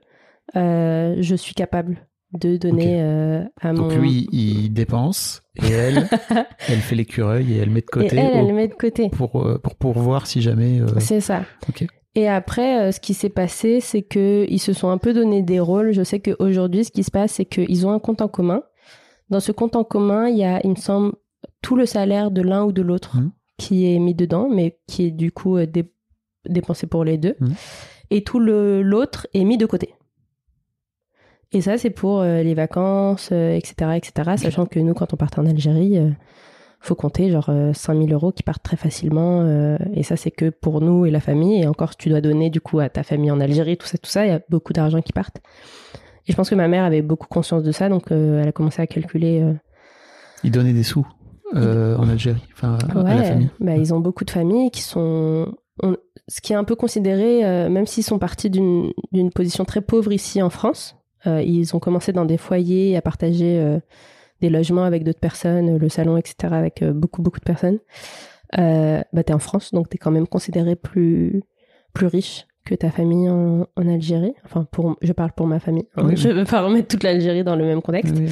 euh, je suis capable de donner euh, à Donc mon... lui, il dépense et elle, elle fait l'écureuil et elle met de et côté elle, elle au- le met de côté. pour, euh, pour, pour voir si jamais. euh, C'est ça. Ok. Et après, euh, ce qui s'est passé, c'est que ils se sont un peu donné des rôles. Je sais qu'aujourd'hui, ce qui se passe, c'est qu'ils ont un compte en commun. Dans ce compte en commun, il y a, il me semble, tout le salaire de l'un ou de l'autre Mhm. qui est mis dedans, mais qui est du coup euh, dé- dépensé pour les deux. Mhm. Et tout l'autre est mis de côté. Et ça, c'est pour euh, les vacances, euh, etc., etc. Sachant que nous, quand on part en Algérie, euh, faut compter genre euh, 5000 euros qui partent très facilement. euh, et ça, c'est que pour nous et la famille. Et encore, tu dois donner du coup à ta famille en Algérie, tout ça, tout ça, il y a beaucoup d'argent qui partent. Et je pense que ma mère avait beaucoup conscience de ça, donc euh, elle a commencé à calculer. euh, Il donnait des sous euh, en Algérie, enfin à la ouais, famille. bah, ils ont beaucoup de familles qui sont. on- ce qui est un peu considéré, euh, même s'ils sont partis d'une position très pauvre ici en France, euh, ils ont commencé dans des foyers à partager euh, des logements avec d'autres personnes, le salon, etc., avec euh, beaucoup, beaucoup de personnes. Euh, bah, t'es en France, donc t'es quand même considéré plus, plus riche que ta famille en, en Algérie. Enfin, pour, je parle pour ma famille. hein. Oui, je oui. veux pas remettre toute l'Algérie dans le même contexte. Oui.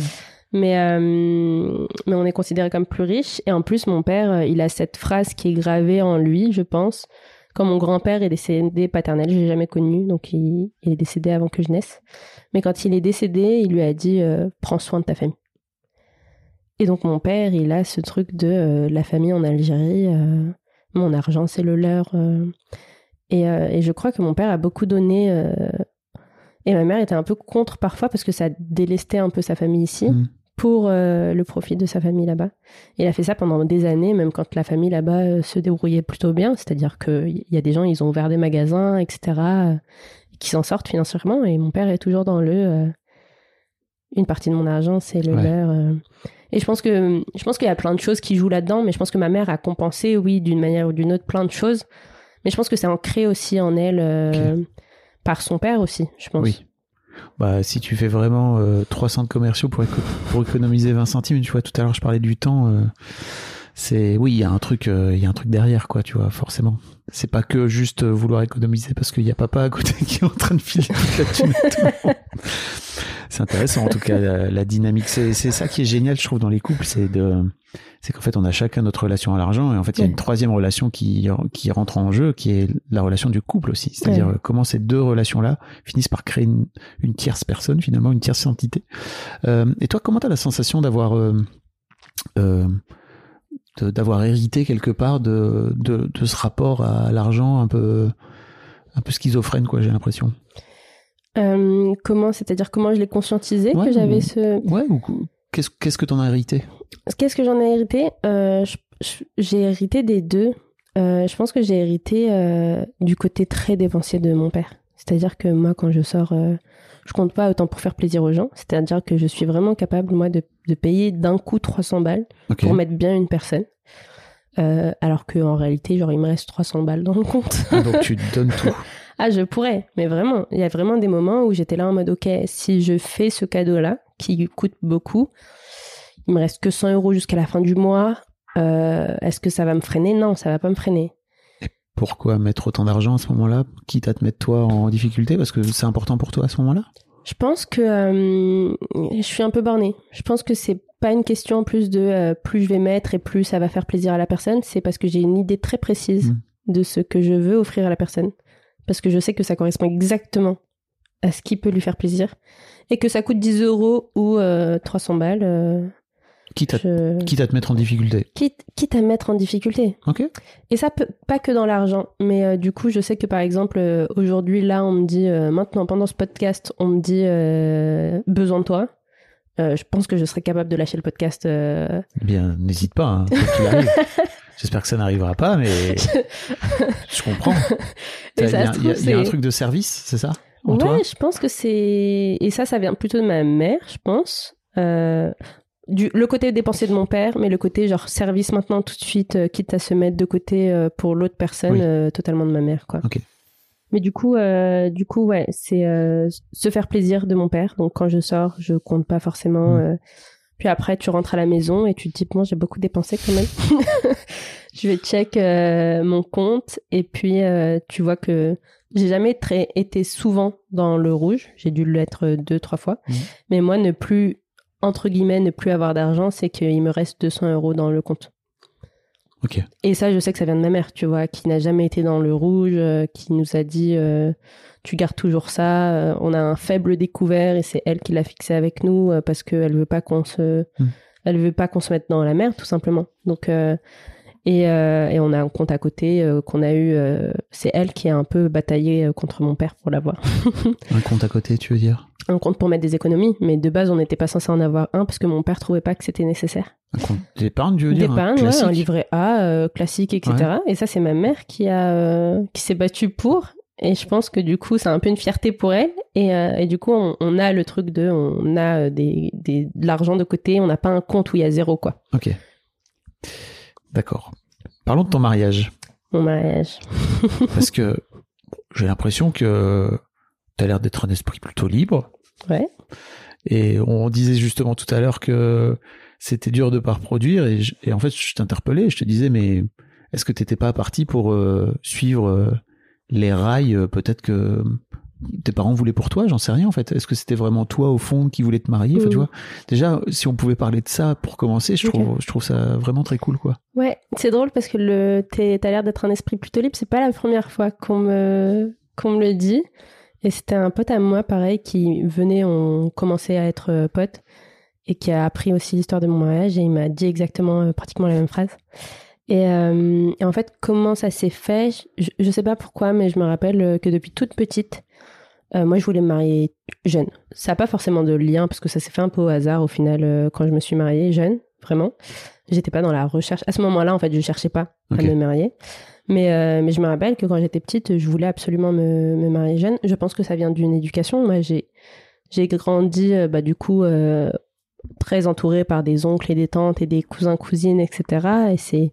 Mais, euh, mais on est considéré comme plus riche. Et en plus, mon père, il a cette phrase qui est gravée en lui, je pense. Quand mon grand-père est décédé paternel, je l'ai jamais connu, donc il, il est décédé avant que je naisse. Mais quand il est décédé, il lui a dit euh, Prends soin de ta famille. Et donc mon père, il a ce truc de euh, la famille en Algérie, euh, mon argent c'est le leur. euh. Et, et je crois que mon père a beaucoup donné. Et ma mère était un peu contre parfois parce que ça délestait un peu sa famille ici Mm. pour le profit de sa famille là-bas. Il a fait ça pendant des années, même quand la famille là-bas se débrouillait plutôt bien. C'est-à-dire qu'il y a des gens, ils ont ouvert des magasins, etc., qui s'en sortent financièrement. Et mon père est toujours dans le. Une partie de mon argent, c'est le Ouais. leur. euh. Et je pense que je pense qu'il y a plein de choses qui jouent là-dedans, mais je pense que ma mère a compensé, oui, d'une manière ou d'une autre, plein de choses. Mais je pense que c'est ancré aussi en elle euh, par son père aussi, je pense. Oui. Bah, si tu fais vraiment euh, trois centres commerciaux pour, éco- pour économiser 20 centimes, tu vois, tout à l'heure je parlais du temps, euh, c'est oui, il y a un truc, il y a un truc derrière, quoi, tu vois, forcément. C'est pas que juste euh, vouloir économiser parce qu'il y a papa à côté qui est en train de filer. C'est intéressant, en tout cas, la, la dynamique. C'est ça qui est génial, je trouve, dans les couples, c'est de, c'est qu'en fait, on a chacun notre relation à l'argent, et en fait, il y a une troisième relation qui qui rentre en jeu, qui est la relation du couple aussi. C'est-à-dire comment ces deux relations-là finissent par créer une, une tierce personne, finalement, une tierce entité. Euh, et toi, comment t'as la sensation d'avoir euh, euh, d'avoir hérité quelque part de, de, de ce rapport à l'argent un peu un peu schizophrène, quoi, j'ai l'impression. Euh, comment, c'est-à-dire comment je l'ai conscientisé Ouais, que j'avais ce. Ouais, ou qu'est-ce qu'est-ce que t'en as hérité? Qu'est-ce que j'en ai hérité? Euh, J'ai hérité des deux. Euh, je pense que j'ai hérité du côté très dépensier de mon père. C'est-à-dire que moi, quand je sors, je compte pas autant pour faire plaisir aux gens. C'est-à-dire que je suis vraiment capable, moi, de, de payer d'un coup 300 balles pour mettre bien une personne. Euh, alors qu'en réalité, genre, il me reste 300 balles dans le compte. Ah, donc tu donnes tout. Ah, je pourrais, mais vraiment, il y a vraiment des moments où j'étais là en mode, ok, si je fais ce cadeau-là, qui coûte beaucoup, il me reste que 100 euros jusqu'à la fin du mois, euh, est-ce que ça va me freiner? Non, ça va pas me freiner. Pourquoi mettre autant d'argent à ce moment-là, quitte à te mettre toi en difficulté, parce que c'est important pour toi à ce moment-là? Je pense que euh, je suis un peu bornée. Je pense que c'est pas une question en plus de euh, plus je vais mettre et plus ça va faire plaisir à la personne. C'est parce que j'ai une idée très précise Mm. de ce que je veux offrir à la personne. Parce que je sais que ça correspond exactement à ce qui peut lui faire plaisir. Et que ça coûte 10 euros ou euh, 300 balles. Quitte à, je- quitte à te mettre en difficulté. quitte, quitte à me mettre en difficulté. Ok. Et ça peut pas que dans l'argent, mais euh, du coup, je sais que par exemple, euh, aujourd'hui, là, on me dit, euh, maintenant, pendant ce podcast, on me dit besoin de toi. Je pense que je serais capable de lâcher le podcast. Eh bien, n'hésite pas. hein. J'espère que ça n'arrivera pas, mais je comprends. Il y, a- y y un truc de service, c'est ça En ouais, toi? je pense que c'est. Et ça, ça vient plutôt de ma mère, je pense. Euh, du, le côté dépensier de mon père, mais le côté genre service maintenant tout de suite, euh, quitte à se mettre de côté euh, pour l'autre personne, Oui. euh, totalement de ma mère, quoi. Ok. Mais du coup, euh, du coup, ouais, c'est euh, se faire plaisir de mon père. Donc quand je sors, je compte pas forcément. Puis après, tu rentres à la maison et tu te dis, bon, j'ai beaucoup dépensé quand même. je vais check euh, mon compte et puis euh, tu vois que j'ai jamais très été souvent dans le rouge. J'ai dû l'être deux, trois fois. Mhm. Mais moi, ne plus, entre guillemets, ne plus avoir d'argent, c'est qu'il me reste 200 euros dans le compte. Ok. Et ça, je sais que ça vient de ma mère, tu vois, qui n'a jamais été dans le rouge, euh, qui nous a dit euh, tu gardes toujours ça. euh, on a un faible découvert et c'est elle qui l'a fixé avec nous parce qu'elle veut pas qu'on se, Hmm. elle veut pas qu'on se mette dans la merde, tout simplement. Donc et, et on a un compte à côté qu'on a eu. c'est elle qui a un peu bataillé contre mon père pour l'avoir. Un compte à côté, tu veux dire? Un compte pour mettre des économies, mais de base on n'était pas censé en avoir un parce que mon père trouvait pas que c'était nécessaire. Un compte d'épargne, tu veux dire un d'épargne, ouais, classique un livret A euh, classique, etc. Et ça, c'est ma mère qui a euh, qui s'est battue pour. Et je pense que du coup, c'est un peu une fierté pour elle. Et, euh, et du coup, on, on a le truc de, on a des, des, de l'argent de côté. On n'a pas un compte où il y a zéro, quoi. Ok. D'accord. Parlons de ton mariage. Mon mariage. Parce que j'ai l'impression que tu as l'air d'être un esprit plutôt libre. Ouais. Et on disait justement tout à l'heure que c'était dur de pas reproduire. Et, je- et en fait, je t'interpellais, je te disais, mais est-ce que t'étais pas parti pour euh, suivre euh, les rails euh, Peut-être que tes parents voulaient pour toi, j'en sais rien en fait. Est-ce que c'était vraiment toi au fond qui voulais te marier Enfin, tu vois, déjà, si on pouvait parler de ça pour commencer, je trouve, je trouve ça vraiment très cool, quoi. Ouais, c'est drôle parce que le, t'es- t'as l'air d'être un esprit plutôt libre. C'est pas la première fois qu'on me, qu'on me le dit. Et c'était un pote à moi, pareil, qui venait, on commençait à être euh, potes et qui a appris aussi l'histoire de mon mariage et il m'a dit exactement, euh, pratiquement la même phrase. Et, euh, et en fait, comment ça s'est fait je, je sais pas pourquoi, mais je me rappelle que depuis toute petite, euh, moi, je voulais me marier jeune. Ça n'a pas forcément de lien parce que ça s'est fait un peu au hasard au final quand je me suis mariée jeune, vraiment. J'étais pas dans la recherche. À ce moment-là, en fait, je cherchais pas à me marier. Mais, euh, mais je me rappelle que quand j'étais petite, je voulais absolument me, me marier jeune. Je pense que ça vient d'une éducation. Moi, j'ai, j'ai grandi, euh, bah, du coup, euh, très entourée par des oncles et des tantes et des cousins, cousines, etc. Et c'est,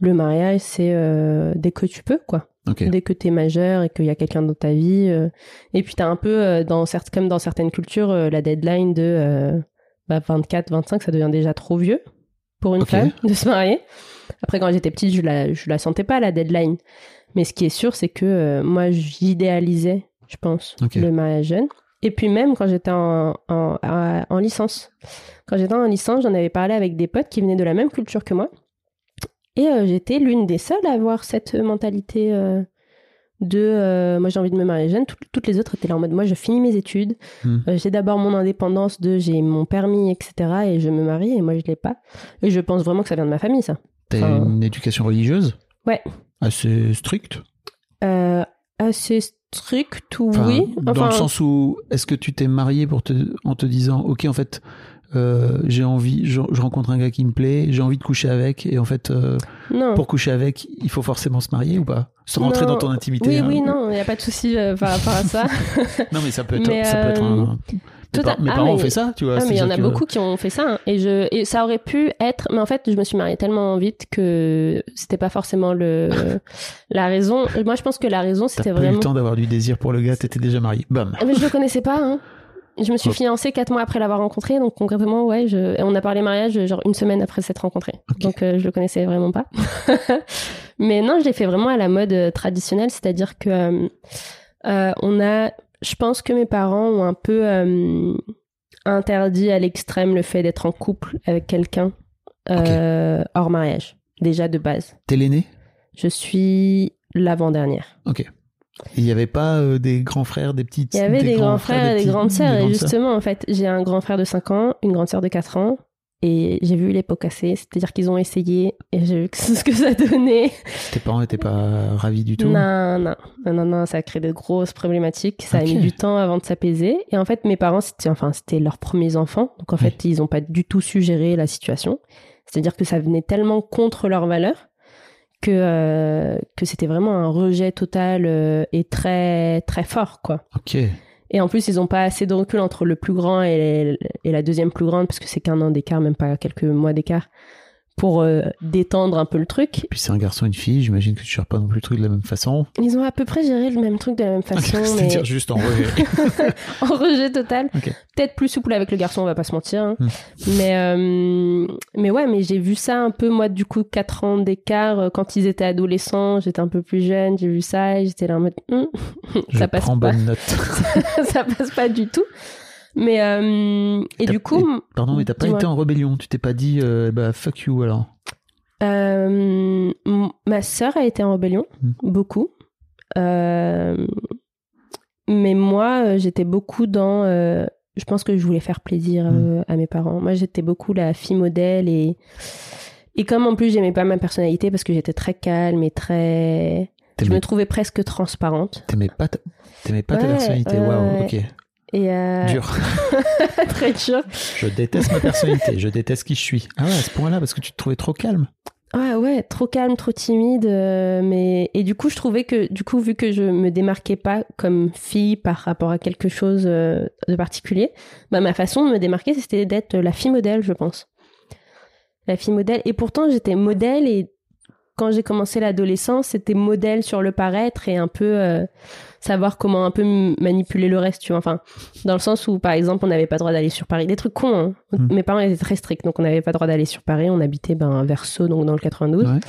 le mariage, c'est euh, dès que tu peux, quoi. Dès que tu es majeur et qu'il y a quelqu'un dans ta vie. euh, et puis, tu as un peu, euh, dans certes, comme dans certaines cultures, la deadline de euh, bah, 24, 25, ça devient déjà trop vieux pour une femme de se marier. Après, quand j'étais petite, je la, je la sentais pas, la deadline. Mais ce qui est sûr, c'est que euh, moi, j'idéalisais, je pense, le mariage jeune. Et puis même quand j'étais en, en, licence. Quand j'étais en licence, j'en avais parlé avec des potes qui venaient de la même culture que moi. Et euh, j'étais l'une des seules à avoir cette mentalité euh, de euh, moi j'ai envie de me marier jeune. Tout- toutes les autres étaient là en mode moi je finis mes études, Hmm. J'ai d'abord mon indépendance, de j'ai mon permis, etc. Et je me marie et moi je l'ai pas. Et je pense vraiment que ça vient de ma famille ça. T'as Enfin, une éducation religieuse? Ouais. Assez stricte? Euh, assez strict, Enfin, oui. Dans le sens où, est-ce que tu t'es marié pour te, en te disant, ok, en fait, euh, j'ai envie, je, je rencontre un gars qui me plaît, j'ai envie de coucher avec, et en fait, euh, pour coucher avec, il faut forcément se marier ou pas? Sans rentrer Non. dans ton intimité. Oui, hein. oui, non, il n'y a pas de souci euh, par rapport à ça. Non, mais ça peut être, ça peut être un. Mes, par- ah, parents ont mais- fait ça, tu vois. Ah, mais il y en a beaucoup qui ont fait ça. hein. Et, je, et ça aurait pu être. Mais en fait, je me suis mariée tellement vite que c'était pas forcément le, la raison. Moi, je pense que la raison, c'était pas eu vraiment. le temps d'avoir du désir pour le gars, t'étais déjà marié. Bam. Ah, Mais je le connaissais pas. Hein. Je me suis Ok. fiancée quatre mois après l'avoir rencontré. Donc, concrètement, ouais, je... on a parlé mariage genre une semaine après s'être rencontrés. Donc, euh, je le connaissais vraiment pas. mais non, je l'ai fait vraiment à la mode euh, traditionnelle. C'est-à-dire que. euh, euh, on a je pense que mes parents ont un peu euh, interdit à l'extrême le fait d'être en couple avec quelqu'un euh, hors mariage, déjà de base. T'es l'aîné? Je suis l'avant-dernière. Ok. Il n'y avait pas euh, des grands frères, des petites Il y avait des, grands frères et des petits- grandes sœurs. Et justement, en fait, j'ai un grand frère de 5 ans, une grande sœur de 4 ans. Et j'ai vu les pots cassés, c'est-à-dire qu'ils ont essayé et j'ai vu que ce que ça donnait. Tes parents n'étaient pas ravis du tout? Non, non, non, non, ça a créé de grosses problématiques. Ça a mis du temps avant de s'apaiser. Et en fait, mes parents, c'était, enfin, c'était leurs premiers enfants. Donc, en Oui. fait, ils n'ont pas du tout su gérer la situation. C'est-à-dire que ça venait tellement contre leurs valeurs que, euh, que c'était vraiment un rejet total euh, et très, très fort, quoi. Ok. Et en plus, ils n'ont pas assez de recul entre le plus grand et, la deuxième plus grande, parce que c'est qu'un an d'écart, même pas quelques mois d'écart, pour euh, détendre un peu le truc. Puis c'est un garçon et une fille, j'imagine que tu gères pas non plus le truc de la même façon. Ils ont à peu près géré le même truc de la même façon, mais C'est-à-dire juste en rejet. en rejet total. Peut-être plus souple avec le garçon, on va pas se mentir. hein. Hmm. Mais, euh, mais ouais, mais j'ai vu ça un peu, moi, du coup, 4 ans d'écart. euh, Quand ils étaient adolescents, j'étais un peu plus jeune, j'ai vu ça et j'étais là en mode, Je ça passe prends pas. bonne note. ça passe pas du tout. Mais, euh, et du coup. Pardon, mais t'as pas été en rébellion. Tu t'es pas dit, euh, bah fuck you alors. Euh, ma sœur a été en rébellion, Hmm. beaucoup. Mais moi, j'étais beaucoup dans. je pense que je voulais faire plaisir euh, à mes parents. Moi, j'étais beaucoup la fille modèle et. Et comme en plus, j'aimais pas ma personnalité parce que j'étais très calme et très. Je me trouvais presque transparente. t'aimais pas, ta... pas ta personnalité. Waouh, ouais. ok. Et euh, Dur. très dur. Je déteste ma personnalité. Je déteste qui je suis. Ah ouais, à ce point-là, parce que tu te trouvais trop calme. Ouais, ouais, trop calme, trop timide. euh, mais et du coup, je trouvais que du coup, vu que je me démarquais pas comme fille par rapport à quelque chose euh, de particulier, bah ma façon de me démarquer, c'était d'être la fille modèle, je pense. La fille modèle. Et pourtant, j'étais modèle et quand j'ai commencé l'adolescence, c'était modèle sur le paraître et un peu savoir comment un peu manipuler le reste, tu vois. Enfin, dans le sens où, par exemple, on n'avait pas le droit d'aller sur Paris. Des trucs cons, hein. Mm. Mes parents étaient très stricts, donc on n'avait pas le droit d'aller sur Paris. On habitait ben, vers Sceaux, donc dans le 92. Ouais.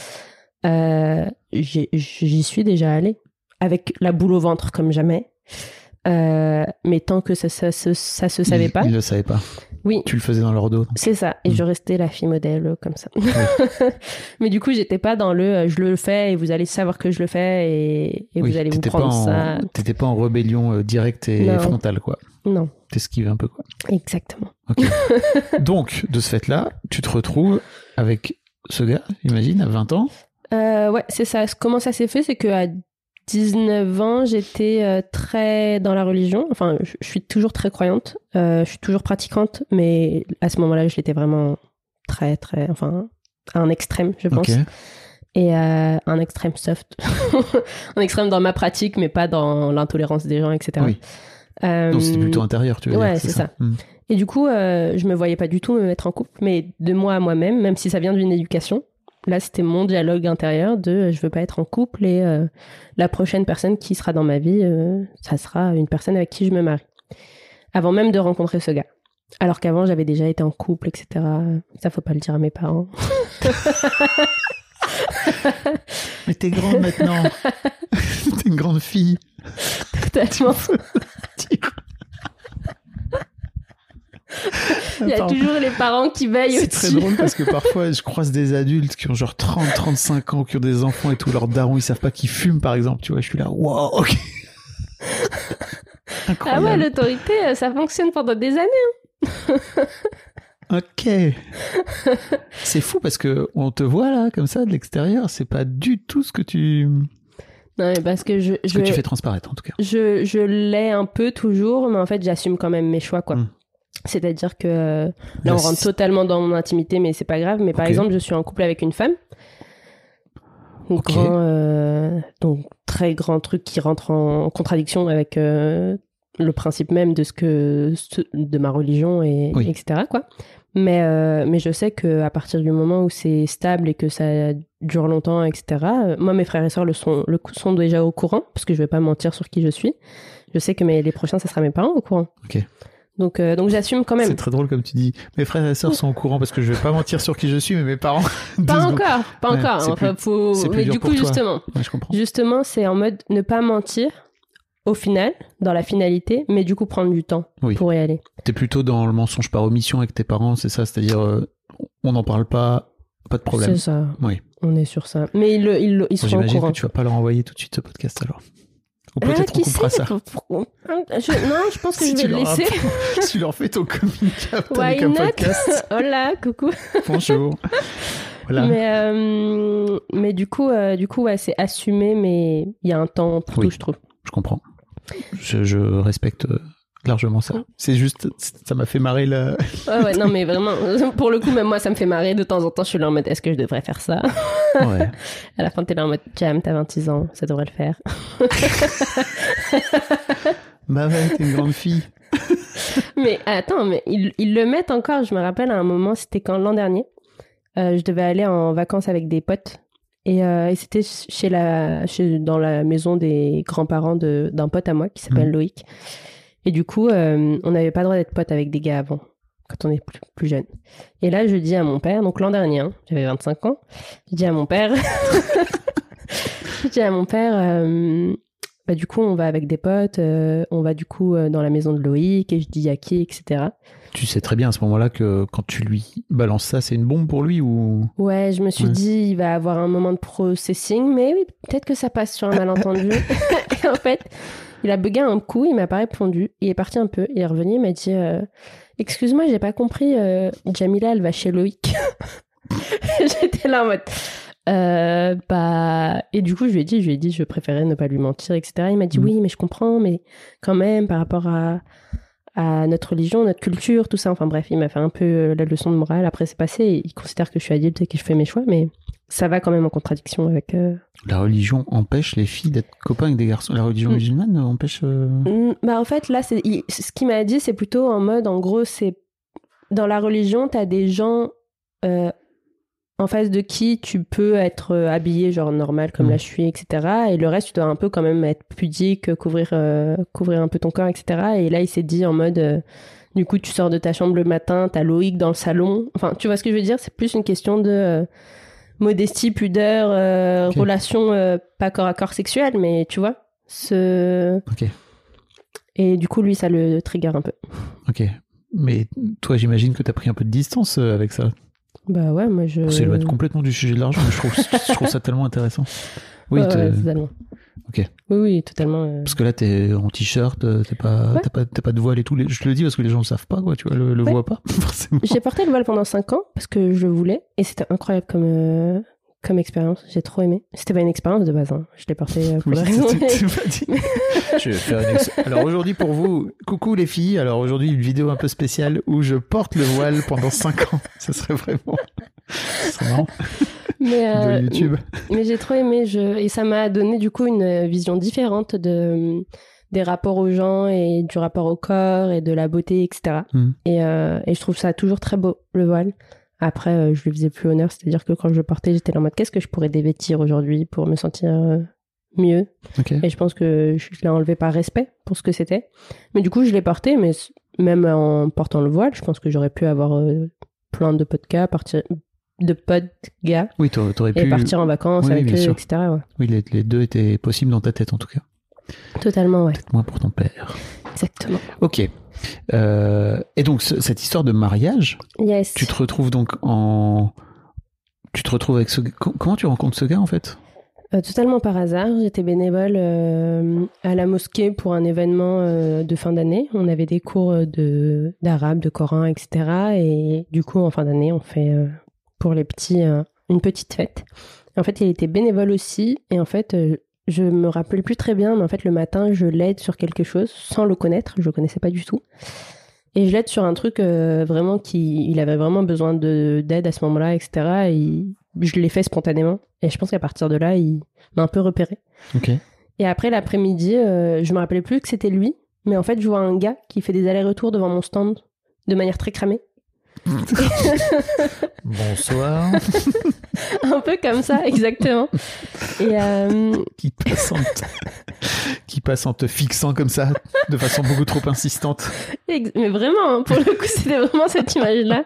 Euh, J'y suis déjà allée, avec la boule au ventre comme jamais. Euh, mais tant que ça, ça, ça, ça se savait pas. Ils le savaient pas. Oui, Tu le faisais dans leur dos. c'est ça. Et Mm. je restais la fille modèle euh, comme ça. mais du coup, j'étais pas dans le euh, je le fais et vous allez savoir que je le fais et, et Oui, vous allez vous prendre en... ça. T'étais pas en rébellion euh, directe et Non. frontale, quoi. Non, T'esquives un peu, quoi. exactement. Donc, de ce fait-là, tu te retrouves avec ce gars, imagine, à 20 ans. Euh, ouais, c'est ça. Comment ça s'est fait C'est qu'à 19 ans, j'étais euh, très dans la religion. Enfin, je, suis toujours très croyante. Euh, je suis toujours pratiquante, mais à ce moment-là, je l'étais vraiment très, très. Enfin, à un extrême, je pense. Et euh, un extrême soft. un extrême dans ma pratique, mais pas dans l'intolérance des gens, etc. Oui. Euh, Donc, c'était plutôt intérieur, tu veux ouais, c'est ça. Hmm. et du coup, euh, je me voyais pas du tout me mettre en couple, mais de moi à moi-même, même si ça vient d'une éducation. Là, c'était mon dialogue intérieur de euh, je veux pas être en couple et euh, la prochaine personne qui sera dans ma vie, euh, ça sera une personne avec qui je me marie. Avant même de rencontrer ce gars. Alors qu'avant, j'avais déjà été en couple, etc. Ça, faut pas le dire à mes parents. Mais t'es grande maintenant. t'es une grande fille. Totalement. Il y a toujours les parents qui veillent C'est très drôle parce que parfois je croise des adultes qui ont genre 30, 35 ans, qui ont des enfants et tout, leurs darons, ils savent pas qu'ils fument par exemple, tu vois, je suis là, wow, ok. Ah ouais, Incroyable. l'autorité, euh, ça fonctionne pendant des années. ok. C'est fou parce que on te voit là, comme ça, de l'extérieur, c'est pas du tout ce que tu, Non, mais parce que je, ce je, que tu fais transparaître en tout cas. je, je l'ai un peu toujours, mais en fait, j'assume quand même mes choix, quoi. Mm. C'est-à-dire que euh, là, Là, on rentre totalement dans mon intimité, mais c'est pas grave. Mais par exemple, je suis en couple avec une femme. Grand, euh, donc très grand truc qui rentre en contradiction avec euh, le principe même de ce que de ma religion et Oui. etc quoi. Mais euh, mais je sais que à partir du moment où c'est stable et que ça dure longtemps etc. moi mes frères et sœurs le sont le sont déjà au courant parce que je vais pas mentir sur qui je suis. Je sais que mes, les prochains ça sera mes parents au courant. Donc euh, donc j'assume quand même. C'est très drôle comme tu dis. Mes frères et sœurs sont au courant parce que je vais pas mentir sur qui je suis, mais mes parents. Pas encore, pas Ouais, encore. Enfin, plus- faut... Mais dur du coup, pour toi. justement, Ouais, je comprends. justement, c'est en mode ne pas mentir au final, dans la finalité, mais du coup prendre du temps Oui. pour y aller. T'es plutôt dans le mensonge par omission avec tes parents, c'est ça? C'est-à-dire, euh, on n'en parle pas, pas de problème. C'est ça. Oui. On est sur ça. Mais ils, le- ils, ils sont au J'imagine courant. que tu vas pas leur envoyer tout de suite ce podcast alors. Ou peut-être on qui coupera sait ça. pour- je- Non, je pense que Si je vais le laisser. tu leur fais ton communiqué Why avec un not? podcast. Hola, coucou. Bonjour. Voilà. Mais, euh, mais du coup, euh, du coup ouais, c'est assumé, mais il y a un temps pour Oui. tout, je trouve. Je comprends. Je, je respecte euh, largement ça. C'est juste, ça m'a fait marrer la. Ouais, ouais, non, mais vraiment, pour le coup, même moi, ça me fait marrer. De temps en temps, je suis là en mode, est-ce que je devrais faire ça? Ouais. À la fin, t'es là en mode, Jam, t'as 26 ans, ça devrait le faire. Bah ouais, t'es une grande fille. Mais attends, mais ils, ils le mettent encore. Je me rappelle à un moment, c'était quand l'an dernier, euh, je devais aller en vacances avec des potes. Et, euh, et c'était chez la, chez, dans la maison des grands-parents de- d'un pote à moi qui s'appelle Mhm. Loïc. Et du coup, euh, on n'avait pas le droit d'être potes avec des gars avant, quand on est plus, plus jeune. Et là, je dis à mon père, donc l'an dernier, hein, j'avais 25 ans, je dis à mon père, je dis à mon père, euh, bah, du coup, on va avec des potes, euh, on va du coup dans la maison de Loïc, et je dis à qui, etc. Tu sais très bien à ce moment-là que quand tu lui balances ça, c'est une bombe pour lui ou? Ouais, je me suis Ouais. dit, il va avoir un moment de processing, mais oui, peut-être que ça passe sur un malentendu. et en fait, il a bugué un coup, il m'a pas répondu, il est parti un peu, il est revenu, il m'a dit, euh, excuse-moi, j'ai pas compris, euh, Jamila, elle va chez Loïc. J'étais là en mode, euh, bah, et du coup, je lui ai dit, je lui ai dit, je préférais ne pas lui mentir, etc. Il m'a dit, Mm. oui, mais je comprends, mais quand même, par rapport à, à notre religion, notre culture, tout ça. Enfin bref, il m'a fait un peu euh, la leçon de morale. Après, c'est passé. et Il considère que je suis adulte et que je fais mes choix, mais ça va quand même en contradiction avec. euh, La religion empêche les filles d'être copains avec des garçons. La religion Mm. musulmane empêche. euh, Mm, Bah en fait, là, c'est ce qu'il m'a dit, c'est plutôt en mode, en gros, c'est dans la religion, t'as des gens euh, en face de qui tu peux être euh, habillé genre normal comme Mm. là je suis, etc. Et le reste, tu dois un peu quand même être pudique, couvrir, euh, couvrir un peu ton corps, etc. Et là, il s'est dit en mode, euh, du coup, tu sors de ta chambre le matin, t'as Loïc dans le salon. Enfin, tu vois ce que je veux dire? C'est plus une question de euh, modestie, pudeur, euh, relation euh, pas corps à corps sexuelle, mais tu vois ce et du coup, lui, ça le trigger un peu. Ok. Mais toi, j'imagine que t'as pris un peu de distance euh, avec ça. Bah ouais, moi je. On s'éloigne complètement du sujet de l'argent, mais je trouve, je trouve ça tellement intéressant. Oui, ouais, totalement. Ok. Oui, oui, totalement. euh. parce que là, t'es en t-shirt, euh, t'es pas, Ouais. t'as pas, t'as pas de voile et tout. Je te le dis parce que les gens le savent pas, quoi. Tu vois, le, le Ouais. voient pas forcément. J'ai porté le voile pendant 5 ans parce que je le voulais et c'était incroyable comme, euh, comme expérience. J'ai trop aimé. C'était pas une expérience de base, hein. je l'ai porté euh, pour Oui, la raison. tu- tu m'as dit. Je vais faire une ex- Alors aujourd'hui pour vous, coucou les filles. Alors aujourd'hui une vidéo un peu spéciale où je porte le voile pendant 5 ans. Ce serait vraiment. Ce serait marrant. mais euh, YouTube. mais j'ai trop aimé je... et ça m'a donné du coup une vision différente de des rapports aux gens et du rapport au corps et de la beauté, etc. Mm. Et, euh, et je trouve ça toujours très beau, le voile. Après, euh, je lui faisais plus honneur, c'est-à-dire que quand je le portais, j'étais en mode qu'est-ce que je pourrais dévêtir aujourd'hui pour me sentir euh, mieux? Et je pense que je l'ai enlevé par respect pour ce que c'était. Mais du coup, je l'ai porté, mais même en portant le voile, je pense que j'aurais pu avoir euh, plein de gars, partir de potes gars Oui, t'aurais t'aurais et pu. partir en vacances Oui, avec eux, sûr. etc. ouais. Oui, les, les deux étaient possibles dans ta tête en tout cas. Totalement, ouais. Peut-être moins pour ton père. Exactement. Ok. Euh, et donc ce- cette histoire de mariage, Yes. tu te retrouves donc en. Tu te retrouves avec ce. co- Comment tu rencontres ce gars en fait? Euh, totalement par hasard, j'étais bénévole euh, à la mosquée pour un événement de fin d'année. On avait des cours de d'arabe, de coran, etc. Et du coup, en fin d'année, on fait pour les petits une petite fête. En fait, il était bénévole aussi. Et en fait, je me rappelle plus très bien, mais en fait, le matin, je l'aide sur quelque chose sans le connaître. Je le connaissais pas du tout. Et je l'aide sur un truc euh, vraiment qui, il avait vraiment besoin de d'aide à ce moment-là, etc. Et je l'ai fait spontanément. Et je pense qu'à partir de là, il m'a un peu repéré. Ok. Et après l'après-midi, euh, je me rappelais plus que c'était lui, mais en fait, je vois un gars qui fait des allers-retours devant mon stand de manière très cramée. Bonsoir. un peu comme ça, exactement. Et euh, qui passe en te... qui passe en te fixant comme ça, de façon beaucoup trop insistante. mais vraiment, hein, pour le coup, c'était vraiment cette image-là.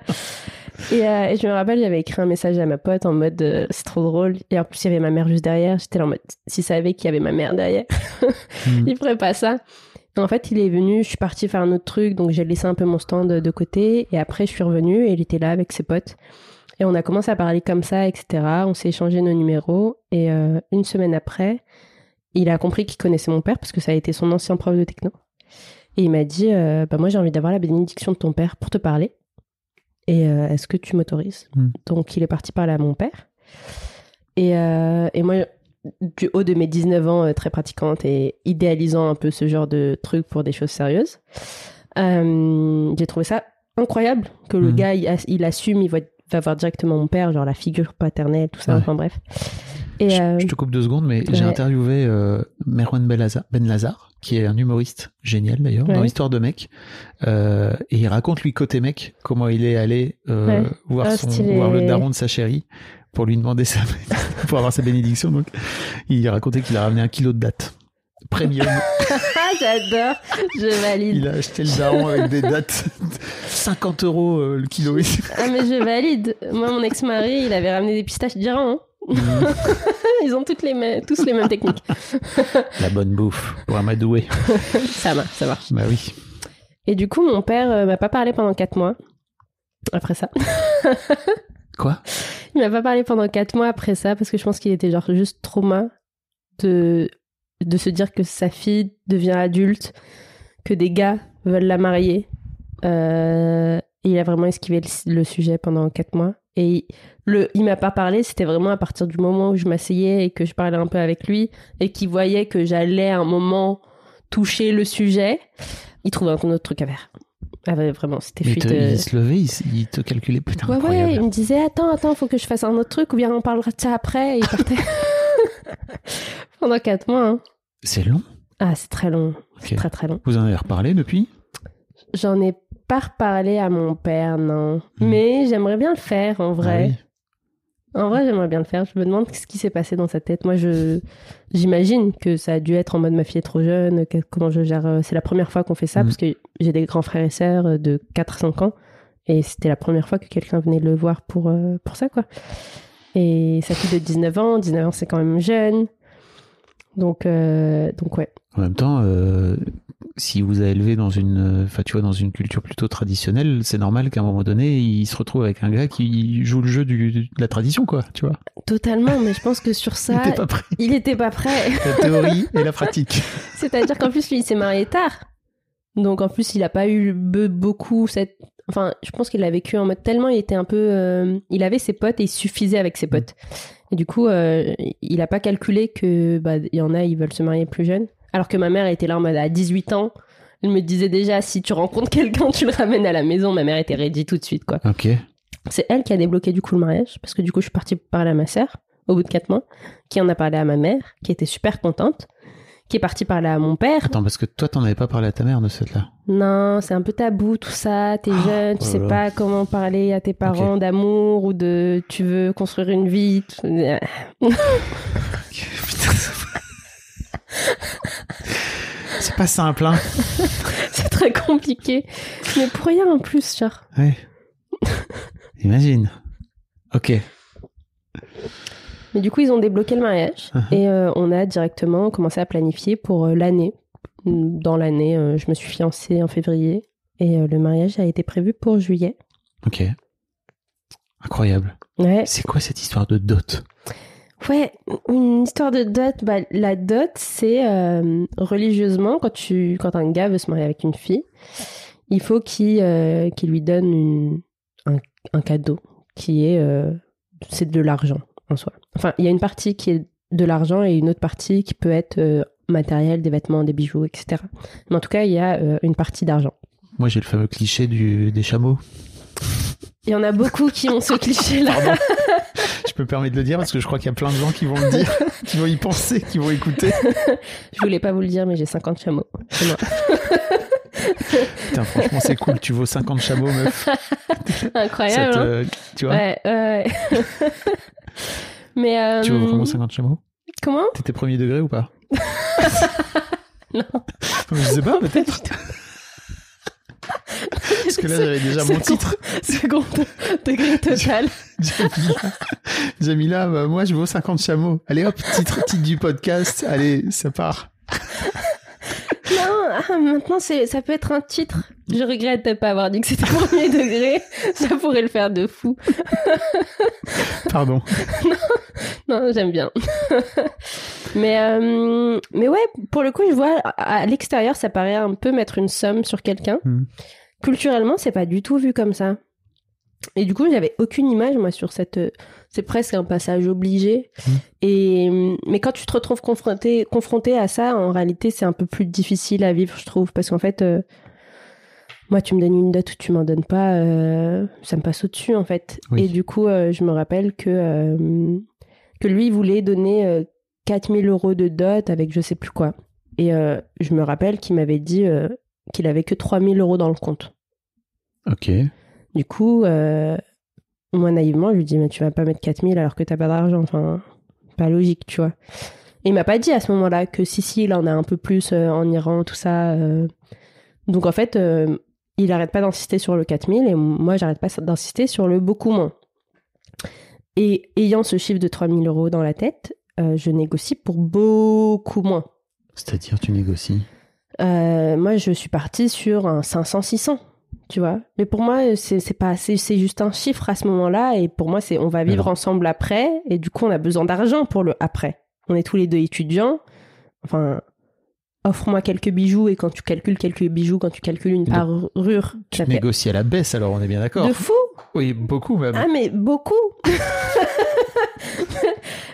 Et, euh, et je me rappelle, j'avais écrit un message à ma pote en mode euh, c'est trop drôle. Et en plus, il y avait ma mère juste derrière. J'étais là en mode s'il savait qu'il y avait ma mère derrière, Mm. il ferait pas ça. En fait, il est venu, je suis partie faire un autre truc, donc j'ai laissé un peu mon stand de, côté. Et après, je suis revenue et il était là avec ses potes. Et on a commencé à parler comme ça, etc. On s'est échangé nos numéros. Et euh, une semaine après, il a compris qu'il connaissait mon père parce que ça a été son ancien prof de techno. Et il m'a dit euh, bah, Moi, j'ai envie d'avoir la bénédiction de ton père pour te parler. Et euh, est-ce que tu m'autorises? Mm. Donc, il est parti parler à mon père. Et, euh, et moi, du haut de mes 19 ans, euh, très pratiquante et idéalisant un peu ce genre de truc pour des choses sérieuses, euh, j'ai trouvé ça incroyable que le Mhm. gars, il, as- il assume, il va, va voir directement mon père, genre la figure paternelle, tout ça, Ouais. enfin bref. Et, Je, euh, je te coupe deux secondes, mais j'ai interviewé euh, Merwan Ben Lazar, qui est un humoriste génial d'ailleurs, dans Ouais. l'histoire de mec. Euh, et il raconte lui côté mec comment il est allé euh, Ouais. voir, Ah, son, voir le daron de sa chérie pour lui demander sa, pour avoir sa bénédiction. Donc, il racontait qu'il a ramené un kilo de dattes premium. Ah, j'adore, je valide. il a acheté le daron avec des dattes 50 euros euh, le kilo. Ah, mais je valide. Moi, mon ex-mari, il avait ramené des pistaches d'Iran. hein. Ils ont toutes les tous les mêmes techniques. La bonne bouffe pour amadouer. ça marche, ça marche. Bah oui. Et du coup, mon père euh, m'a pas parlé pendant 4 mois. Après ça. Quoi? Il m'a pas parlé pendant 4 mois après ça parce que je pense qu'il était genre juste trauma de, de se dire que sa fille devient adulte, que des gars veulent la marier. Euh, il a vraiment esquivé le, sujet pendant 4 mois. Et il, le, il m'a pas parlé, c'était vraiment à partir du moment où je m'asseyais et que je parlais un peu avec lui et qu'il voyait que j'allais à un moment toucher le sujet, il trouvait un autre truc à faire. Ah ouais, vraiment, c'était fuite. te- euh, il se levait, il, te calculait. Putain, Ouais, incroyable. ouais, il me disait Attends, attends, faut que je fasse un autre truc ou bien on parlera de ça après. Et il partait. Pendant 4 mois. hein. C'est long. Ah, c'est très long. C'est très très long. Vous en avez reparlé depuis? J'en ai pas reparlé à mon père, non. Hmm. Mais j'aimerais bien le faire en vrai. Ah oui? En vrai, j'aimerais bien le faire. Je me demande ce qui s'est passé dans sa tête. Moi, je j'imagine que ça a dû être en mode ma fille est trop jeune. que- comment je gère. euh, C'est la première fois qu'on fait ça Mm. parce que j'ai des grands frères et sœurs euh, de 4-5 ans. Et c'était la première fois que quelqu'un venait le voir pour, euh, pour ça, quoi. Et sa fille de 19 ans. 19 ans, c'est quand même jeune. Donc, euh, donc ouais. En même temps, euh, si vous avez élevé dans une, enfin, tu vois, dans une culture plutôt traditionnelle, c'est normal qu'à un moment donné, il se retrouve avec un gars qui joue le jeu du, de la tradition, quoi. Tu vois. Totalement. Mais je pense que sur Il ça, était pas prêt. il était pas prêt. La théorie et la pratique. C'est-à-dire qu'en plus, lui, il s'est marié tard. Donc, en plus, il n'a pas eu be- beaucoup cette. Enfin, je pense qu'il l'a vécu en mode tellement il était un peu. euh, Il avait ses potes et il suffisait avec ses potes. Et du coup, euh, il n'a pas calculé que bah, il y en a, ils veulent se marier plus jeunes. Alors que ma mère était là en mode à 18 ans. Elle me disait déjà, si tu rencontres quelqu'un, tu le ramènes à la maison. Ma mère était ready tout de suite, quoi. Ok. C'est elle qui a débloqué du coup le mariage, parce que du coup, je suis partie parler à ma sœur au bout de 4 mois, qui en a parlé à ma mère, qui était super contente, qui est partie parler à mon père. Attends, parce que toi, t'en avais pas parlé à ta mère de cette là. Non, c'est un peu tabou tout ça. T'es jeune, tu oh sais là pas comment parler à tes parents d'amour ou de tu veux construire une vie. tout- C'est pas simple, hein. c'est très compliqué. Mais pour rien en plus, genre. Ouais. Imagine. Ok. Mais du coup, ils ont débloqué le mariage Uh-huh. et euh, on a directement commencé à planifier pour euh, l'année. Dans l'année, euh, je me suis fiancée en février et le mariage a été prévu pour juillet. Ok. Incroyable. Ouais, C'est quoi cette histoire de dot? Ouais, une histoire de dot. Bah, la dot, c'est euh, religieusement, quand, tu, quand un gars veut se marier avec une fille, il faut qu'il euh, lui donne un, un cadeau qui est. euh, c'est de l'argent en soi. Enfin, il y a une partie qui est de l'argent et une autre partie qui peut être matériel, des vêtements, des bijoux, etc. Mais en tout cas, il y a une partie d'argent. Moi, j'ai le fameux cliché du, des chameaux. Il y en a beaucoup qui ont ce cliché-là. Pardon. Je peux me permettre de le dire parce que je crois qu'il y a plein de gens qui vont le dire, qui vont y penser, qui vont écouter. Je voulais pas vous le dire, mais j'ai 50 chameaux. moi. Putain, franchement, c'est cool. Tu vaux 50 chameaux, meuf. Incroyable. Te- hein tu vois Ouais, ouais. Mais euh, Tu vaux vraiment 50 chameaux? comment? T'étais premier degré ou pas? Non. Je sais pas, peut-être. Parce que là, j'avais déjà mon titre. Second degré total. Jamila, Jamila, bah, moi, je vaux 50 chameaux. Allez hop, titre, titre du podcast. Allez, ça part. Ah, maintenant c'est, ça peut être un titre. Je regrette de pas avoir dit que c'était premier degré. Ça pourrait le faire de fou. Pardon. Non, j'aime bien. mais, euh, mais ouais, pour le coup, je vois à à l'extérieur, ça paraît un peu mettre une somme sur quelqu'un. Hmm. Culturellement, c'est pas du tout vu comme ça. Et du coup, j'avais aucune image, moi, sur cette. euh, C'est presque un passage obligé. Hmm. Et, euh, mais quand tu te retrouves confronté, confronté à ça, en réalité, c'est un peu plus difficile à vivre, je trouve. Parce qu'en fait, euh, moi, tu me donnes une dot ou tu m'en donnes pas, euh, ça me passe au-dessus, en fait. Oui. Et du coup, euh, je me rappelle que, que lui, il voulait donner euh, 4000 euros de dot avec je sais plus quoi. Et je me rappelle qu'il m'avait dit qu'il avait que 3000 euros dans le compte. Ok. Du coup, euh, moi, naïvement, je lui dis, mais tu vas pas mettre 4000 alors que t'as pas d'argent. Enfin, pas logique, tu vois. Et il m'a pas dit à ce moment-là que si, si, là, on a un peu plus euh, en Iran, tout ça. euh. Donc, en fait, il arrête pas d'insister sur le 4000 et moi, j'arrête pas d'insister sur le beaucoup moins. Et ayant ce chiffre de 3000 euros dans la tête, je négocie pour beaucoup moins. C'est-à-dire, tu négocies? Moi, je suis partie sur un 500-600, tu vois. Mais pour moi, c'est pas, c'est c'est juste un chiffre à ce moment-là. Et pour moi, c'est on va vivre Alors. ensemble après. Et du coup, on a besoin d'argent pour le après. On est tous les deux étudiants. Enfin, offre-moi quelques bijoux. Et quand tu calcules quelques bijoux, quand tu calcules une Donc, parure, Tu ça fait négocies à la baisse, alors on est bien d'accord. de fou. Oui, beaucoup même. Ah, mais beaucoup.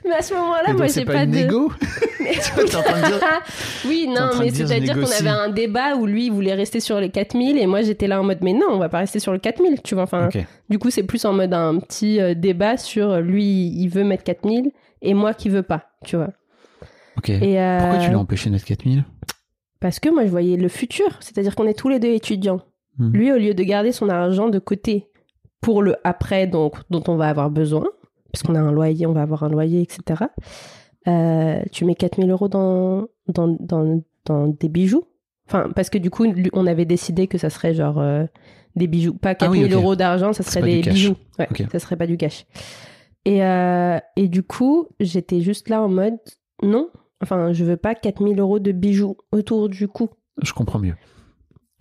mais à ce moment-là, moi, j'ai pas, pas, une de. négo Mais- T'es en train de dire- oui, non, mais c'est-à-dire qu'on avait un débat où lui il voulait rester sur les 4000 et moi j'étais là en mode mais non, on va pas rester sur le 4000, tu vois. Enfin, du coup, c'est plus en mode un petit euh, débat sur euh, lui il veut mettre 4000 et moi qui veux pas, tu vois. Ok. Et euh, Pourquoi tu l'as empêché de mettre 4000 Parce que moi je voyais le futur, c'est-à-dire qu'on est tous les deux étudiants. Mhm. Lui, au lieu de garder son argent de côté pour le après, donc dont on va avoir besoin, parce qu'on a un loyer, on va avoir un loyer, etc. euh, tu mets 4000 euros dans, dans, dans, dans des bijoux. Enfin, parce que du coup, on avait décidé que ça serait genre euh, des bijoux, pas Ah 4000 oui, ok. euros d'argent, ça serait des bijoux. Ouais, Ok. ça serait pas du cash. Et, euh, et du coup, j'étais juste là en mode non, enfin, je veux pas 4000 euros de bijoux autour du cou. Je comprends mieux.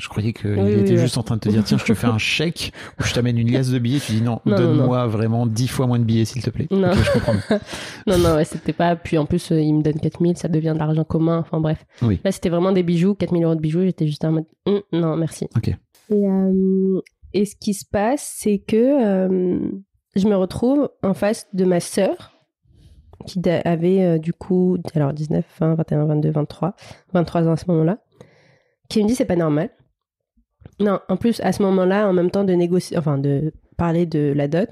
Je croyais qu'il Oui, était oui, juste ouais. en train de te dire tiens, je te fais un chèque ou je t'amène une liasse de billets. Tu dis non, donne-moi vraiment 10 fois moins de billets, s'il te plaît. Non. Je comprends. Non, non, ouais, c'était pas. Puis en plus, euh, il me donne 4000, ça devient de l'argent commun. Enfin bref. Oui. Là, c'était vraiment des bijoux, 4000 euros de bijoux. J'étais juste en mode Hum, non, merci. Ok. Et, euh, et ce qui se passe, c'est que euh, je me retrouve en face de ma sœur, qui avait euh, du coup, alors 19, 20, 21, 22, 23, 23 ans à ce moment-là, qui me dit c'est pas normal. Non, en plus, à ce moment-là, en même temps de négocier, enfin de parler de la dot,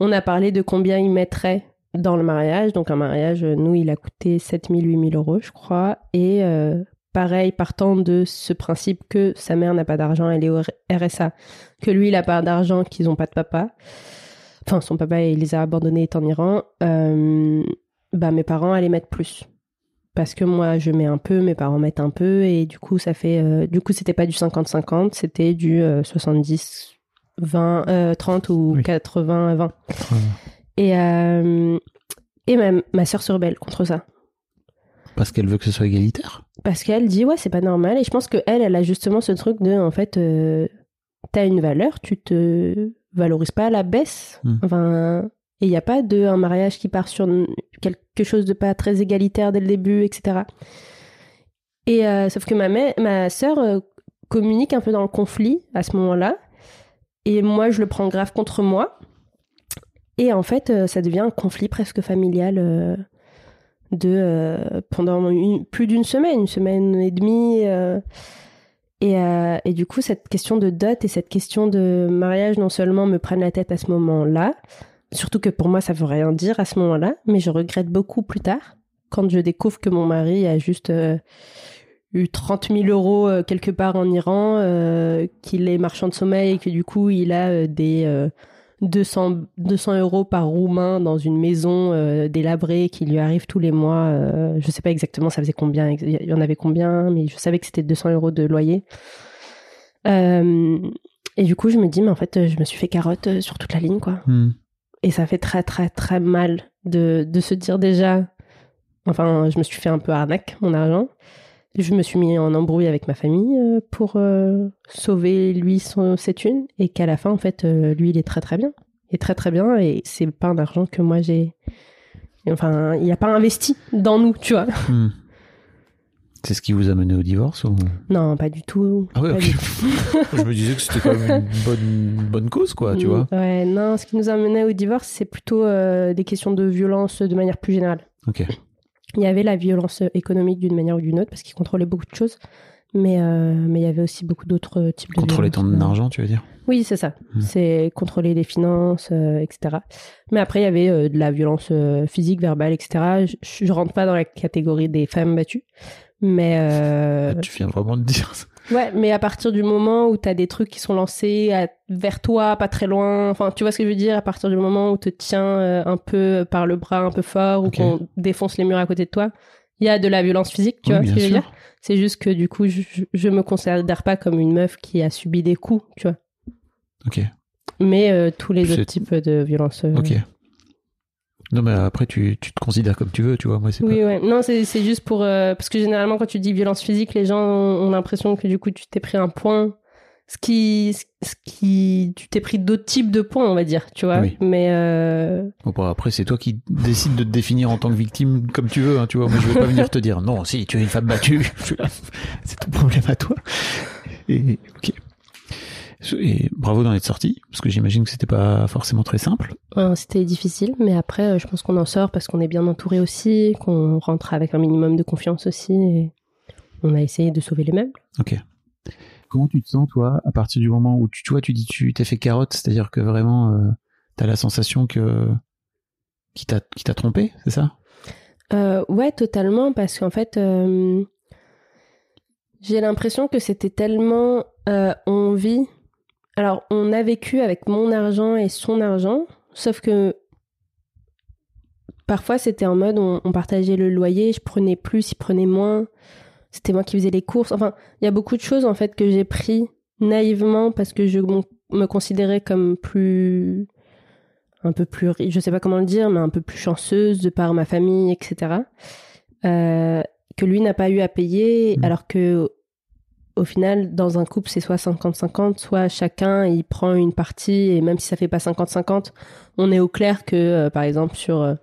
on a parlé de combien il mettrait dans le mariage. Donc un mariage, euh, nous, il a coûté 7000, 8000 euros, je crois. Et euh, pareil, partant de ce principe que sa mère n'a pas d'argent, elle est au RSA, que lui, il a pas d'argent, qu'ils n'ont pas de papa. Enfin, son papa, il les a abandonnés étant en Iran. euh, bah, mes parents allaient mettre plus. Parce que moi, je mets un peu, mes parents mettent un peu, et du coup, ça fait. euh, du coup, c'était pas du 50-50, c'était du euh, 70, 20, euh, 30 ou Oui. 80, 20. Ouais. Et, euh, et ma, ma soeur se rebelle contre ça. Parce qu'elle veut que ce soit égalitaire? Parce qu'elle dit, ouais, c'est pas normal. Et je pense qu'elle, elle a justement ce truc de, en fait, euh, t'as une valeur, tu te valorises pas à la baisse. Hmm. Enfin, et il n'y a pas un mariage qui part sur quelque chose de pas très égalitaire dès le début, etc. Et euh, sauf que ma, mè- ma sœur euh, communique un peu dans le conflit à ce moment-là. Et moi, je le prends grave contre moi. Et en fait, euh, ça devient un conflit presque familial de pendant plus d'une semaine, une semaine et demie. et du coup, cette question de dot et cette question de mariage, non seulement me prennent la tête à ce moment-là, surtout que pour moi, ça veut rien dire à ce moment-là, mais je regrette beaucoup plus tard, quand je découvre que mon mari a juste euh, eu 30 000 euros euh, quelque part en Iran, euh, qu'il est marchand de sommeil et que du coup, il a des... euh, 200, 200 euros par roumain dans une maison délabrée qui lui arrive tous les mois. je sais pas exactement ça faisait combien, il y en avait combien, mais je savais que c'était 200 euros de loyer. Et du coup, je me dis, mais en fait, je me suis fait carotte sur toute la ligne, quoi. Hmm. Et ça fait très, très, très mal de, de se dire déjà. Enfin, je me suis fait un peu arnaque, mon argent. Je me suis mis en embrouille avec ma famille euh, pour euh, sauver lui son, ses thunes. Et qu'à la fin, en fait, euh, lui, il est très, très bien. Il est très, très bien. Et c'est pas un argent que moi, j'ai. Enfin, il a pas investi dans nous, tu vois. Hmm. C'est ce qui vous a mené au divorce ou... Non, pas du tout. Ah ouais, Pas ok. du tout. Je me disais que c'était quand même une bonne, bonne cause, quoi, tu vois. Ouais, non, ce qui nous a mené au divorce, c'est plutôt euh, des questions de violence de manière plus générale. Ok. Il y avait la violence économique d'une manière ou d'une autre, parce qu'il contrôlait beaucoup de choses. Mais, euh, mais il y avait aussi beaucoup d'autres types de Contrôler ton argent, tu veux dire? Oui, c'est ça. Hmm. C'est contrôler les finances, euh, etc. Mais après, il y avait euh, de la violence euh, physique, verbale, etc. Je, je rentre pas dans la catégorie des femmes battues. Mais, euh, Tu viens vraiment de dire ça. ouais, mais à partir du moment où tu as des trucs qui sont lancés à- vers toi, pas très loin, enfin, tu vois ce que je veux dire, à partir du moment où te tient un peu par le bras un peu fort, ou qu'on défonce les murs à côté de toi, il y a de la violence physique, tu Oui, vois ce que je veux dire? C'est juste que du coup, je, je- je me considère pas comme une meuf qui a subi des coups, tu vois. Ok. Mais euh, tous les autres types de violences. euh, Ok. Non, mais après, tu, tu te considères comme tu veux, tu vois. Moi, c'est Oui, pas... ouais. Non, c'est c'est juste pour. euh, parce que généralement, quand tu dis violence physique, les gens ont, ont l'impression que du coup, tu t'es pris un point. Ce qui. Ce qui tu t'es pris d'autres types de points, on va dire, tu vois. Oui. Mais. Bon, bah, après, c'est toi qui décides de te définir en tant que victime comme tu veux, hein, tu vois. Moi, je vais pas venir te dire, non, si, tu es une femme battue. C'est ton problème à toi. Et, ok. Et bravo d'en être sorti, parce que j'imagine que c'était pas forcément très simple. euh, C'était difficile, mais après, euh, je pense qu'on en sort parce qu'on est bien entouré aussi, qu'on rentre avec un minimum de confiance aussi. Et on a essayé de sauver les meubles. Ok. Comment tu te sens, toi, à partir du moment où tu, tu vois, tu dis tu t'es fait carotte, c'est-à-dire que vraiment, euh, t'as la sensation que qui t'a qui t'a trompé, c'est ça? Euh, ouais, totalement, parce qu'en fait, euh, j'ai l'impression que c'était tellement euh, on vit. Alors, on a vécu avec mon argent et son argent, sauf que parfois c'était en mode on, on partageait le loyer, je prenais plus, il prenait moins. C'était moi qui faisais les courses. Enfin, il y a beaucoup de choses en fait que j'ai pris naïvement parce que je me considérais comme plus un peu plus je sais pas comment le dire mais un peu plus chanceuse de par ma famille etc Euh, que lui n'a pas eu à payer Mhm. alors que au final dans un couple c'est soit 50-50 soit chacun il prend une partie et même si ça fait pas 50-50 on est au clair que euh, par exemple sur euh,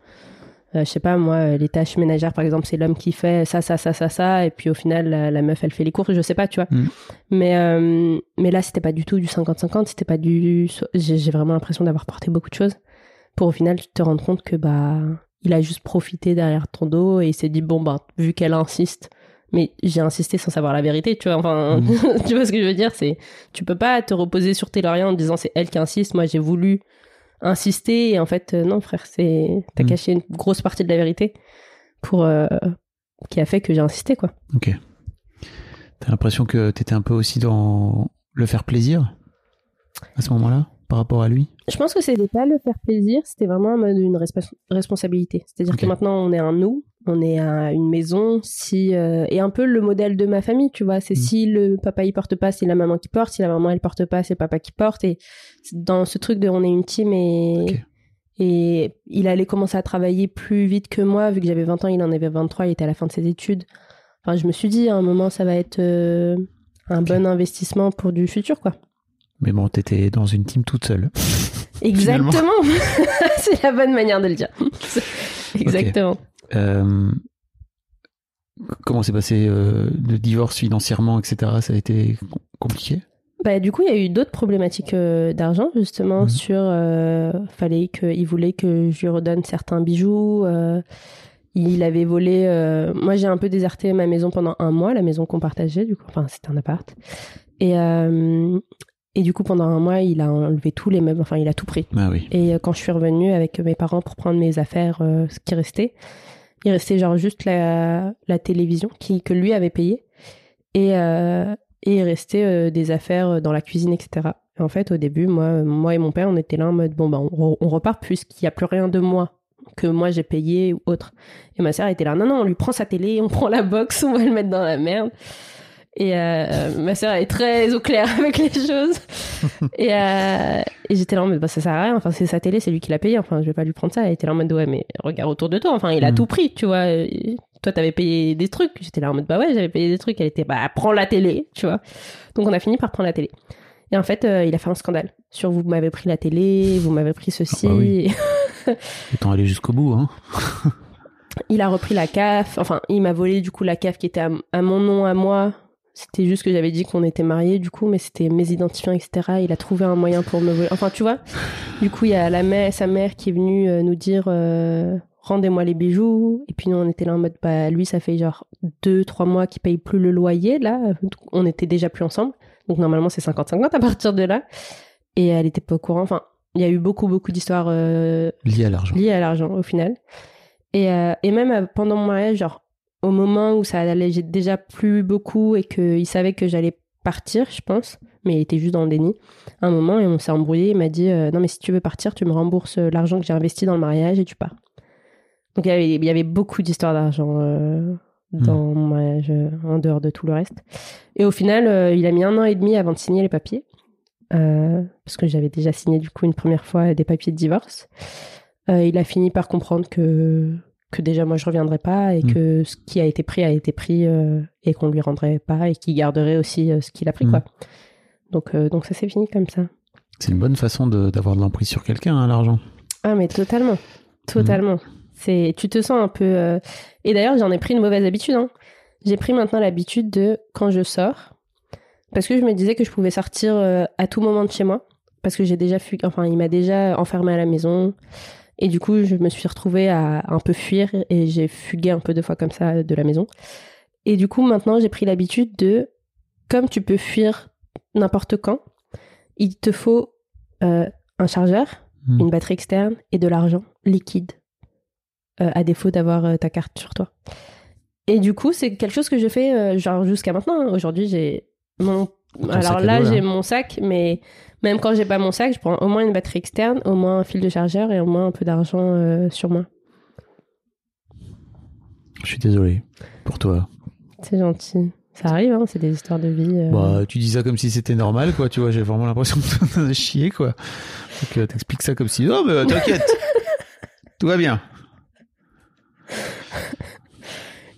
euh, je sais pas moi euh, les tâches ménagères par exemple c'est l'homme qui fait ça ça ça ça ça et puis au final la, la meuf elle fait les courses je sais pas tu vois Mhm. mais euh, mais là c'était pas du tout du 50-50 c'était pas du j'ai j'ai vraiment l'impression d'avoir porté beaucoup de choses pour au final te rendre compte que bah il a juste profité derrière ton dos et il s'est dit bon bah vu qu'elle insiste mais j'ai insisté sans savoir la vérité tu vois enfin tu vois ce que je veux dire c'est tu peux pas te reposer sur tes lauriers en disant c'est elle qui insiste moi j'ai voulu insister et en fait euh, non frère c'est t'as Mm. caché une grosse partie de la vérité pour euh, qui a fait que j'ai insisté quoi Ok. T'as l'impression que t'étais un peu aussi dans le faire plaisir à ce moment-là, par rapport à lui Je pense que c'était pas le faire plaisir, c'était vraiment en mode une responsabilité. C'est-à-dire que maintenant on est un nous, on est à une maison, si euh, et un peu le modèle de ma famille, tu vois. C'est Mm. si le papa il porte pas, c'est la maman qui porte. Si la maman elle porte pas, c'est le papa qui porte. Et dans ce truc de on est une team et et il allait commencer à travailler plus vite que moi vu que j'avais 20 ans, il en avait 23, il était à la fin de ses études. Enfin, je me suis dit à un moment ça va être euh, un bon investissement pour du futur quoi. Mais bon, t'étais dans une team toute seule. Exactement. c'est la bonne manière de le dire. Exactement. Euh, comment s'est passé euh, le divorce financièrement, etc. Ça a été com- compliqué? Bah, du coup, il y a eu d'autres problématiques euh, d'argent, justement, Mhm. sur. fallait que, il voulait que je lui redonne certains bijoux. il avait volé. moi, j'ai un peu déserté ma maison pendant un mois, la maison qu'on partageait, du coup. Enfin, c'était un appart. Et, euh, et du coup, pendant un mois, il a enlevé tous les meubles, enfin, il a tout pris. Ah oui. Et euh, quand je suis revenue avec mes parents pour prendre mes affaires, euh, ce qui restait, il restait genre juste la, la télévision qui, que lui avait payée. Et, euh, et il restait euh, des affaires dans la cuisine, etc. Et en fait, au début, moi, moi et mon père, on était là en mode, bon, bah, on repart puisqu'il n'y a plus rien de moi que moi j'ai payé ou autre. Et ma sœur était là, non, non, on lui prend sa télé, on prend la box, on va le mettre dans la merde. Et euh, ma sœur est très au clair avec les choses. et, euh, et j'étais là en mode, bah, ça sert à rien. Enfin, c'est sa télé, c'est lui qui l'a payé. Enfin, je vais pas lui prendre ça. Elle était là en mode, ouais, mais regarde autour de toi. Enfin, il a Mm. tout pris, tu vois. Et Toi, t'avais payé des trucs. J'étais là en mode, bah ouais, j'avais payé des trucs. Elle était, bah, prends la télé, tu vois. Donc, on a fini par prendre la télé. Et en fait, euh, il a fait un scandale sur vous m'avez pris la télé, vous m'avez pris ceci. Ah bah oui. Autant aller jusqu'au bout, hein. il a repris la CAF. Enfin, il m'a volé du coup la CAF qui était à, à mon nom à moi. C'était juste que j'avais dit qu'on était mariés du coup, mais c'était mes identifiants, etc. Il a trouvé un moyen pour me voler. Enfin, tu vois. Du coup, il y a la mère, sa mère qui est venue euh, nous dire euh, rendez-moi les bijoux. Et puis nous, on était là en mode bah lui, ça fait genre deux, trois mois qu'il paye plus le loyer là. On était déjà plus ensemble. Donc normalement, c'est 50-50 à partir de là. Et elle était pas au courant. Enfin, il y a eu beaucoup, beaucoup d'histoires euh, Lié à l'argent. lié à l'argent au final. Et, euh, et même pendant mon mariage, genre au moment où ça allait j'ai déjà plus beaucoup et qu'il savait que j'allais partir, je pense, mais il était juste dans le déni. À un moment, et on s'est embrouillé, il m'a dit euh, Non, mais si tu veux partir, tu me rembourses euh, l'argent que j'ai investi dans le mariage et tu pars. Donc il y avait, il y avait beaucoup d'histoires d'argent euh, dans mon mariage, en dehors de tout le reste. Et au final, euh, il a mis un an et demi avant de signer les papiers. parce que j'avais déjà signé du coup une première fois des papiers de divorce. Il a fini par comprendre que, que déjà moi je reviendrai pas et Mm. que ce qui a été pris a été pris euh, et qu'on lui rendrait pas et qu'il garderait aussi euh, ce qu'il a pris Mm. quoi. Donc, euh, donc ça s'est fini comme ça. C'est une bonne façon d'avoir de, l'emprise sur quelqu'un, hein, l'argent. Ah mais totalement, totalement. C'est, tu te sens un peu. Et d'ailleurs j'en ai pris une mauvaise habitude. hein. J'ai pris maintenant l'habitude de quand je sors, parce que je me disais que je pouvais sortir à tout moment de chez moi, parce que j'ai déjà fui... enfin il m'a déjà enfermé à la maison, et du coup je me suis retrouvée à un peu fuir et j'ai fugué un peu deux fois comme ça de la maison. Et du coup maintenant j'ai pris l'habitude de, comme tu peux fuir n'importe quand, il te faut euh, un chargeur, Mm. une batterie externe et de l'argent liquide, euh, à défaut d'avoir euh, ta carte sur toi. Et du coup, c'est quelque chose que je fais genre jusqu'à maintenant. hein. Aujourd'hui, j'ai mon. Alors là, j'ai mon sac, mais même quand j'ai pas mon sac, je prends au moins une batterie externe, au moins un fil de chargeur et au moins un peu d'argent euh, sur moi. Je suis désolé pour toi. C'est gentil. Ça arrive, hein, c'est des histoires de vie. euh. Bah, tu dis ça comme si c'était normal, quoi. Tu vois, j'ai vraiment l'impression as chier, quoi. Donc, euh, t'expliques ça comme si, oh, mais t'inquiète. Tout va bien.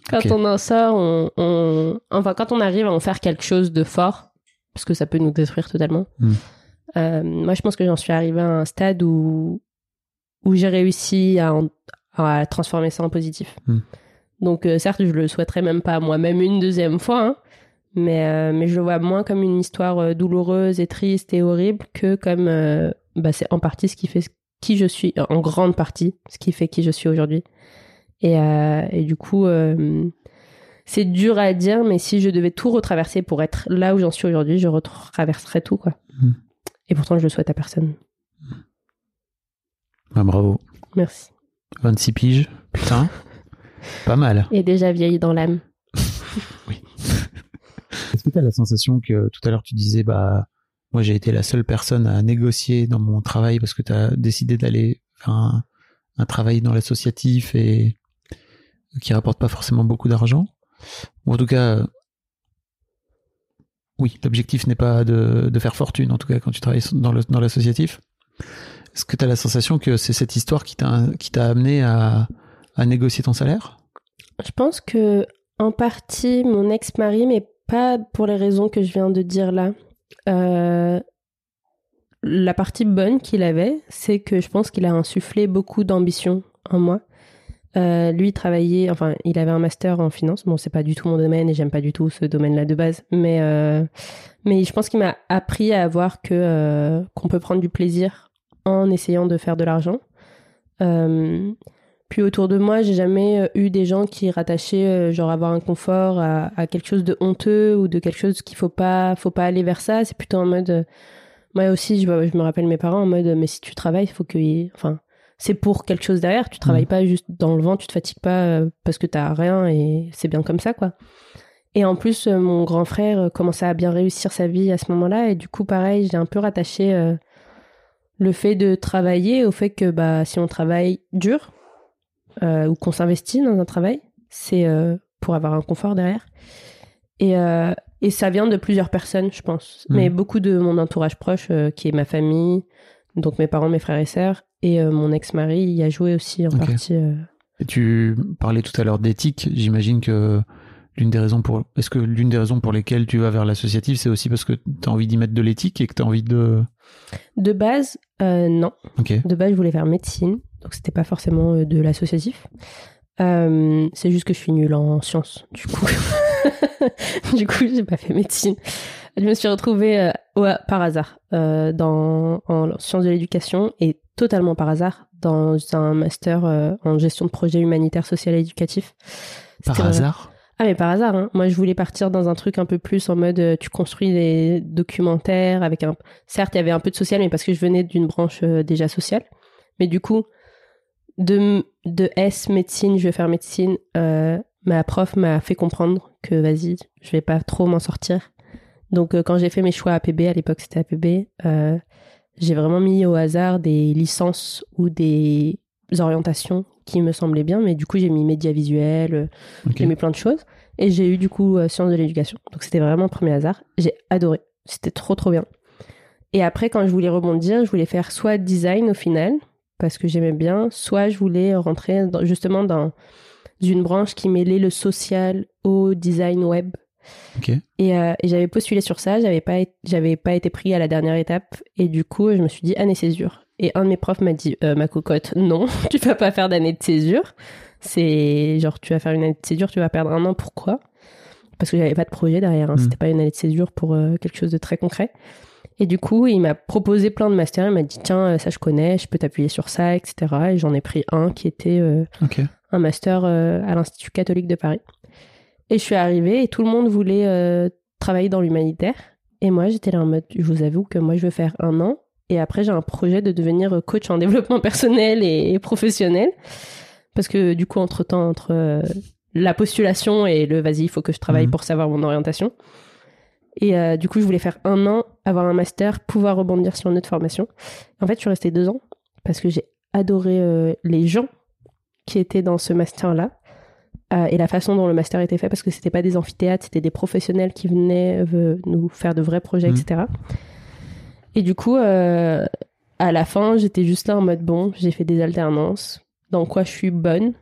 Quand on en sort, on, on- enfin quand on arrive à en faire quelque chose de fort, parce que ça peut nous détruire totalement. Mm. Euh, moi, je pense que j'en suis arrivée à un stade où où j'ai réussi à, en- à transformer ça en positif. Mm. Donc euh, certes, je le souhaiterais même pas moi-même une deuxième fois, hein, mais euh, mais je le vois moins comme une histoire douloureuse et triste et horrible que comme bah, c'est en partie ce qui fait qui je suis, en grande partie ce qui fait qui je suis aujourd'hui. Et, et du coup, c'est dur à dire, mais si je devais tout retraverser pour être là où j'en suis aujourd'hui, je retraverserais tout, quoi. Mm. Et pourtant, je le souhaite à personne. Bah, bravo. Merci. 26 piges. Putain. Pas mal. Et déjà vieilli dans l'âme. Est-ce que tu as la sensation que tout à l'heure tu disais, bah, moi j'ai été la seule personne à négocier dans mon travail parce que tu as décidé d'aller faire un, un travail dans l'associatif et qui rapporte pas forcément beaucoup d'argent? Ou en tout cas, oui, l'objectif n'est pas de, faire fortune, en tout cas quand tu travailles dans le- dans l'associatif. Est-ce que tu as la sensation que c'est cette histoire qui t'a amené à, à négocier ton salaire? Je pense que, en partie, mon ex-mari, mais pas pour les raisons que je viens de dire là. Euh, la partie bonne qu'il avait, c'est que je pense qu'il a insufflé beaucoup d'ambition en moi. Euh, lui, il travaillait, enfin, il avait un master en finance. Bon, c'est pas du tout mon domaine et j'aime pas du tout ce domaine-là de base, mais euh, mais je pense qu'il m'a appris à voir que euh, qu'on peut prendre du plaisir en essayant de faire de l'argent. Euh, puis autour de moi, j'ai jamais euh, eu des gens qui rattachaient genre avoir un confort à, à quelque chose de honteux ou de quelque chose qu'il faut pas faut pas aller vers ça. C'est plutôt en mode moi aussi, je, me rappelle mes parents en mode mais si tu travailles, il faut que enfin c'est pour quelque chose derrière. Tu travailles pas juste dans le vent, tu te fatigues pas euh, parce que t'as rien et c'est bien comme ça quoi. Et en plus, euh, mon grand frère euh, commençait à bien réussir sa vie à ce moment-là et du coup, pareil, j'ai un peu rattaché euh, le fait de travailler au fait que bah si on travaille dur euh, ou qu'on s'investit dans un travail, c'est euh, pour avoir un confort derrière. Et, Et ça vient de plusieurs personnes, je pense. Mhm. Mais beaucoup de mon entourage proche, qui est ma famille, donc mes parents, mes frères et sœurs, et euh, mon ex-mari, il a joué aussi en partie. euh. Et tu parlais tout à l'heure d'éthique. J'imagine que l'une des raisons pour, est-ce que l'une des raisons pour lesquelles tu vas vers l'associatif, c'est aussi parce que tu as envie d'y mettre de l'éthique et que tu as envie de. De base, euh, non. De base, je voulais faire médecine, donc c'était pas forcément de l'associatif. C'est juste que je suis nulle en sciences, du coup. du coup, j'ai pas fait médecine. Je me suis retrouvée euh, par hasard euh, dans en sciences de l'éducation et totalement par hasard dans un master euh, en gestion de projet humanitaire, social et éducatif. Par hasard? ah mais par hasard, hein. moi je voulais partir dans un truc un peu plus en mode tu construis des documentaires avec un... Certes il y avait un peu de social mais parce que je venais d'une branche déjà sociale. Mais du coup, de, de S médecine, je vais faire médecine, ma prof m'a fait comprendre que vas-y, je vais pas trop m'en sortir. Donc euh, quand j'ai fait mes choix APB, à l'époque c'était APB, euh, j'ai vraiment mis au hasard des licences ou des orientations qui me semblaient bien, mais du coup j'ai mis médias visuels, euh, j'ai mis plein de choses. Et j'ai eu du coup sciences de l'éducation. Donc c'était vraiment un premier hasard. J'ai adoré. C'était trop trop bien. Et après, quand je voulais rebondir, je voulais faire soit design au final, parce que j'aimais bien, soit je voulais rentrer dans- justement dans une branche qui mêlait le social au design web. Ok. Et, euh, et j'avais postulé sur ça, j'avais pas, j'avais pas été pris à la dernière étape. Et du coup, je me suis dit, année césure. Et un de mes profs m'a dit, Euh, ma cocotte, non, tu vas pas faire d'année de césure. C'est genre, tu vas faire une année de césure, tu vas perdre un an. Pourquoi? Parce que j'avais pas de projet derrière. hein. Mm. C'était pas une année de césure pour euh, quelque chose de très concret. Et du coup, il m'a proposé plein de masters. Il m'a dit, tiens, ça je connais, je peux t'appuyer sur ça, etc. Et j'en ai pris un qui était un master à l'Institut catholique de Paris. Et je suis arrivée et tout le monde voulait euh, travailler dans l'humanitaire. Et moi, j'étais là en mode, je vous avoue que moi, je veux faire un an. Et après, j'ai un projet de devenir coach en développement personnel et professionnel. Parce que du coup, entre-temps, entre euh, la postulation et le vas-y, il faut que je travaille Mhm. pour savoir mon orientation. Et euh, du coup, je voulais faire un an, avoir un master, pouvoir rebondir sur une autre formation. En fait, je suis restée deux ans parce que j'ai adoré euh, les gens qui étaient dans ce master-là euh, et la façon dont le master était fait parce que c'était pas des amphithéâtres, c'était des professionnels qui venaient euh, nous faire de vrais projets, Mhm. etc. Et du coup, euh, à la fin, j'étais juste là en mode bon, j'ai fait des alternances, dans quoi je suis bonne.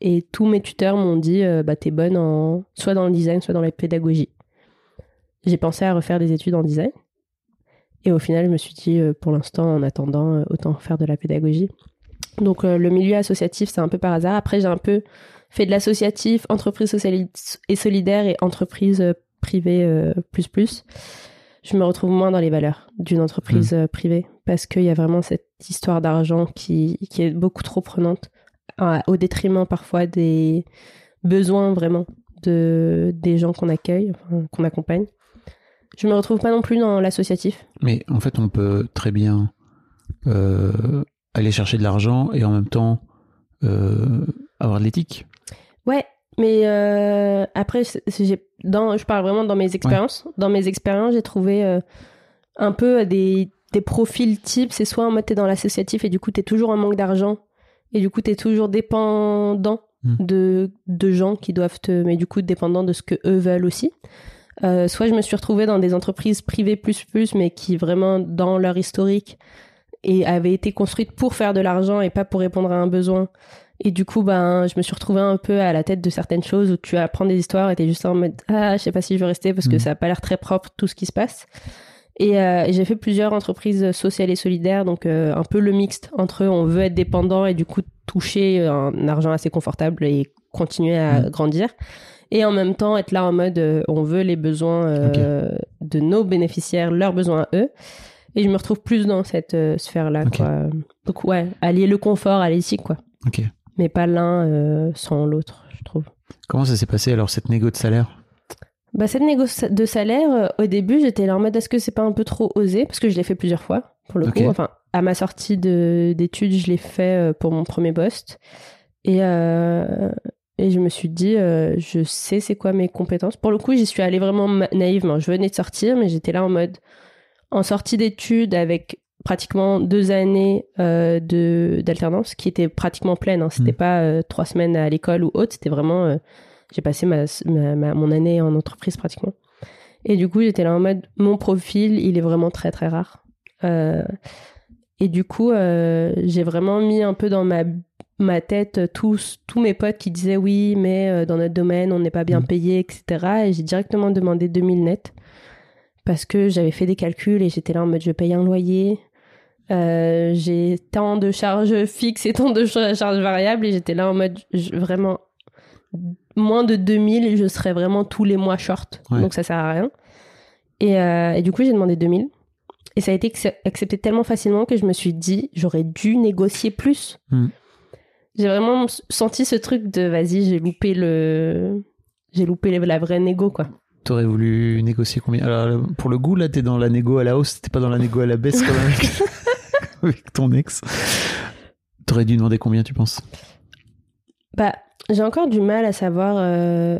Et tous mes tuteurs m'ont dit bah t'es bonne en soit dans le design, soit dans la pédagogie. J'ai pensé à refaire des études en design. Et au final, je me suis dit, pour l'instant, en attendant, autant faire de la pédagogie. Donc, euh, le milieu associatif, c'est un peu par hasard. Après, j'ai un peu fait de l'associatif, entreprise sociale et solidaire et entreprise euh, privée euh, plus plus. Je me retrouve moins dans les valeurs d'une entreprise euh, privée parce qu'il y a vraiment cette histoire d'argent qui, qui est beaucoup trop prenante euh, au détriment parfois des besoins vraiment de, des gens qu'on accueille, enfin, qu'on accompagne. Je me retrouve pas non plus dans l'associatif. Mais en fait, on peut très bien euh, aller chercher de l'argent et en même temps euh, avoir de l'éthique. Ouais, mais euh, après, dans, je parle vraiment dans mes expériences. Dans mes expériences, j'ai trouvé euh, un peu des, des profils types. C'est soit en mode t'es dans l'associatif et du coup t'es toujours en manque d'argent et du coup t'es toujours dépendant Mm. de, de gens qui doivent te. Mais du coup dépendant de ce que eux veulent aussi. Soit je me suis retrouvée dans des entreprises privées plus plus, mais qui vraiment dans leur historique et avaient été construites pour faire de l'argent et pas pour répondre à un besoin. Et du coup, ben, je me suis retrouvée un peu à la tête de certaines choses où tu apprends des histoires et t'es juste en mode ah, je sais pas si je veux rester parce que Mhm. ça a pas l'air très propre tout ce qui se passe. Et, euh, et j'ai fait plusieurs entreprises sociales et solidaires, donc euh, un peu le mixte entre on veut être dépendant et du coup toucher un argent assez confortable et continuer à Mhm. grandir. Et en même temps être là en mode euh, on veut les besoins de nos bénéficiaires, leurs besoins à eux. Et je me retrouve plus dans cette euh, sphère-là. Quoi. Donc ouais, allier le confort à l'éthique, quoi Ok. mais pas l'un euh, sans l'autre, je trouve. Comment ça s'est passé alors cette négo de salaire? Bah, cette négoce de salaire, euh, au début, j'étais là en mode est-ce que c'est pas un peu trop osé? Parce que je l'ai fait plusieurs fois, pour le coup. Enfin, à ma sortie de- d'études, je l'ai fait pour mon premier poste. Et, et je me suis dit, euh, je sais c'est quoi mes compétences. Pour le coup, j'y suis allée vraiment naïvement. Je venais de sortir, mais j'étais là en mode en sortie d'études avec pratiquement deux années euh, de d'alternance qui étaient pratiquement pleines. Hein. C'était Mm. pas euh, trois semaines à l'école ou autre. C'était vraiment euh, j'ai passé ma, ma- ma- mon année en entreprise pratiquement. Et du coup, j'étais là en mode, mon profil, il est vraiment très très rare. Et du coup, j'ai vraiment mis un peu dans ma, ma tête tous, tous mes potes qui disaient oui, mais dans notre domaine, on n'est pas bien Mm. payé, etc. Et j'ai directement demandé 2000 net parce que j'avais fait des calculs et j'étais là en mode, je paye un loyer. euh, j'ai tant de charges fixes et tant de cha- charges variables et j'étais là en mode je- vraiment moins de 2000 je serais vraiment tous les mois short Ouais. donc ça sert à rien et, euh, et du coup j'ai demandé 2000 et ça a été acce- accepté tellement facilement que je me suis dit j'aurais dû négocier plus Hmm. j'ai vraiment senti ce truc de vas-y j'ai loupé le j'ai loupé la vraie négo quoi T'aurais voulu négocier combien? Alors, pour le goût, là, t'es dans la négo à la hausse, t'es pas dans la négo à la baisse comme avec, avec ton ex. T'aurais dû demander combien, tu penses? Bah, j'ai encore du mal à savoir euh,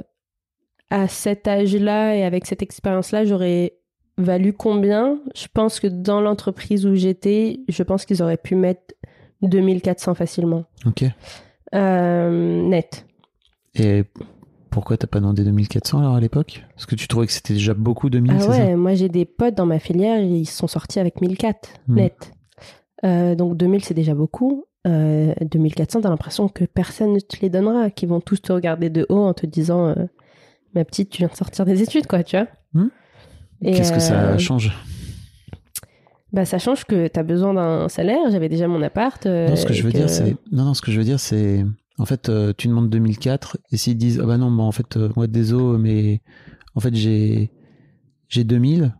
à cet âge-là et avec cette expérience-là, j'aurais valu combien? Je pense que dans l'entreprise où j'étais, je pense qu'ils auraient pu mettre 2400 facilement. Ok. Euh, net. Et pourquoi t'as pas demandé 2400 alors à l'époque? Parce que tu trouvais que c'était déjà beaucoup 2000, Ah ouais, moi j'ai des potes dans ma filière, ils sont sortis avec 1004 Hmm. net. Euh, donc 2000 c'est déjà beaucoup. Euh, 2400, t'as l'impression que personne ne te les donnera, qu'ils vont tous te regarder de haut en te disant euh, Ma petite, tu viens de sortir des études, quoi, tu vois. Hmm. Qu'est-ce que ça euh, change? bah, ça change que tu as besoin d'un salaire. J'avais déjà mon appart. Non, ce que je veux et dire, c'est. Non, non, ce que je veux dire, c'est. En fait, euh, tu demandes 2004 et s'ils disent ah bah non, bah en fait, euh, moi désolé, mais en fait j'ai j'ai 2000,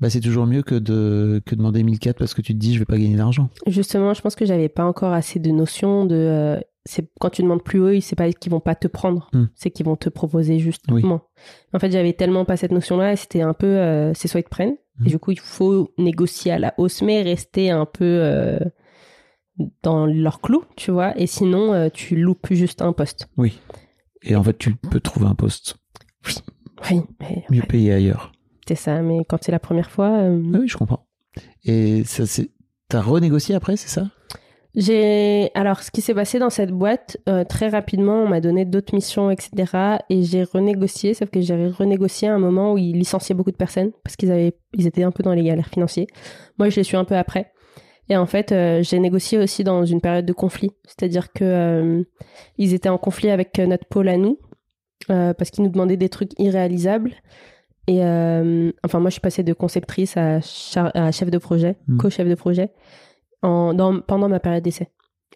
bah c'est toujours mieux que de que demander 1004 parce que tu te dis je vais pas gagner d'argent. Justement, je pense que j'avais pas encore assez de notion de. euh, c'est quand tu demandes plus haut, c'est pas qu'ils vont pas te prendre, Hmm. c'est qu'ils vont te proposer juste Oui. moins. En fait, j'avais tellement pas cette notion-là et c'était un peu. euh, c'est soit ils te prennent, Hmm. et du coup, il faut négocier à la hausse, mais rester un peu euh, dans leur clou, tu vois, et sinon, euh, tu loupes juste un poste. Oui. Et en fait, tu peux trouver un poste Oui, mais mieux payé ailleurs. c'est ça, mais quand c'est la première fois. euh, Oui, je comprends. Et ça c'est t'as renégocié après, c'est ça? J'ai alors ce qui s'est passé dans cette boîte euh, très rapidement, on m'a donné d'autres missions, etc. Et j'ai renégocié, sauf que j'ai renégocié à un moment où ils licenciaient beaucoup de personnes parce qu'ils avaient, ils étaient un peu dans les galères financiers. Moi, je les suis un peu après. Et en fait, euh, j'ai négocié aussi dans une période de conflit, c'est-à-dire que euh, ils étaient en conflit avec euh, notre pôle à nous euh, parce qu'ils nous demandaient des trucs irréalisables. Et enfin, moi, je suis passée de conceptrice à, chef de projet, Mm. co-chef de projet, en, dans, pendant ma période d'essai.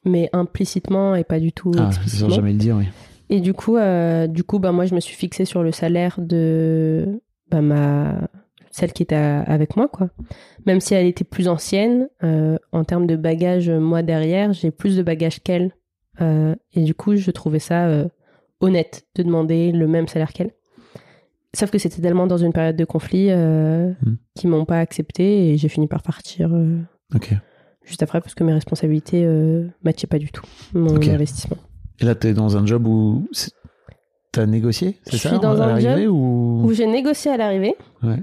Mais implicitement et pas du tout Ah, sans explicitement. jamais le dire, oui. Et du coup, du coup, bah moi, je me suis fixée sur le salaire de bah, ma celle qui était avec moi, quoi. Même si elle était plus ancienne, euh, en termes de bagages, moi derrière, j'ai plus de bagages qu'elle. Euh, et du coup, je trouvais ça euh, honnête de demander le même salaire qu'elle. Sauf que c'était tellement dans une période de conflit euh, Hmm. qu'ils m'ont pas accepté et j'ai fini par partir euh, juste après parce que mes responsabilités euh, matchaient pas du tout mon investissement. Et là, t'es dans un job où t'as négocié, c'est Je ça suis dans un job ou Où j'ai négocié à l'arrivée. Ouais.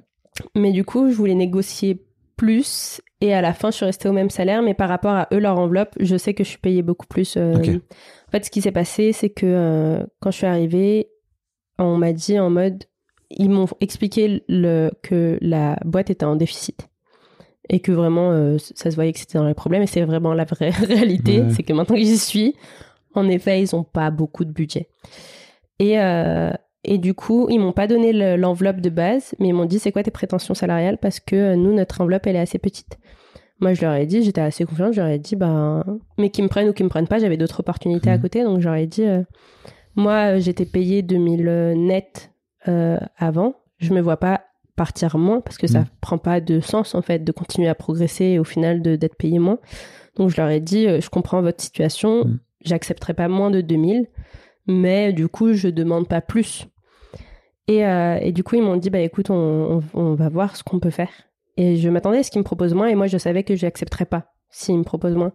Mais du coup, je voulais négocier plus et à la fin, je suis restée au même salaire. Mais par rapport à eux, leur enveloppe, je sais que je suis payée beaucoup plus. euh. En fait, ce qui s'est passé, c'est que euh, quand je suis arrivée, on m'a dit en mode. Ils m'ont expliqué le, que la boîte était en déficit. Et que vraiment, euh, ça se voyait que c'était dans les problèmes. Et c'est vraiment la vraie réalité. Ouais. C'est que maintenant que j'y suis, en effet, ils n'ont pas beaucoup de budget. Et, euh, et du coup, ils m'ont pas donné le- l'enveloppe de base, mais ils m'ont dit c'est quoi tes prétentions salariales? Parce que euh, nous, notre enveloppe, elle est assez petite. Moi, je leur ai dit, j'étais assez confiante, je leur ai dit, ben, mais qu'ils me prennent ou qu'ils me prennent pas, j'avais d'autres opportunités à Mhm. côté, donc j'aurais dit, euh, moi, euh, j'étais payée 2000 net euh, avant, je me vois pas partir moins parce que ça Mhm. prend pas de sens en fait de continuer à progresser et au final d'être payé moins. Donc je leur ai dit, euh, je comprends votre situation, Mhm. j'accepterai pas moins de 2000, mais du coup, je demande pas plus. Et, euh, et du coup, ils m'ont dit, bah écoute, on, on- on va voir ce qu'on peut faire. Et je m'attendais à ce qu'ils me proposent moins, et moi, je savais que je n'accepterais pas s'ils me proposent moins.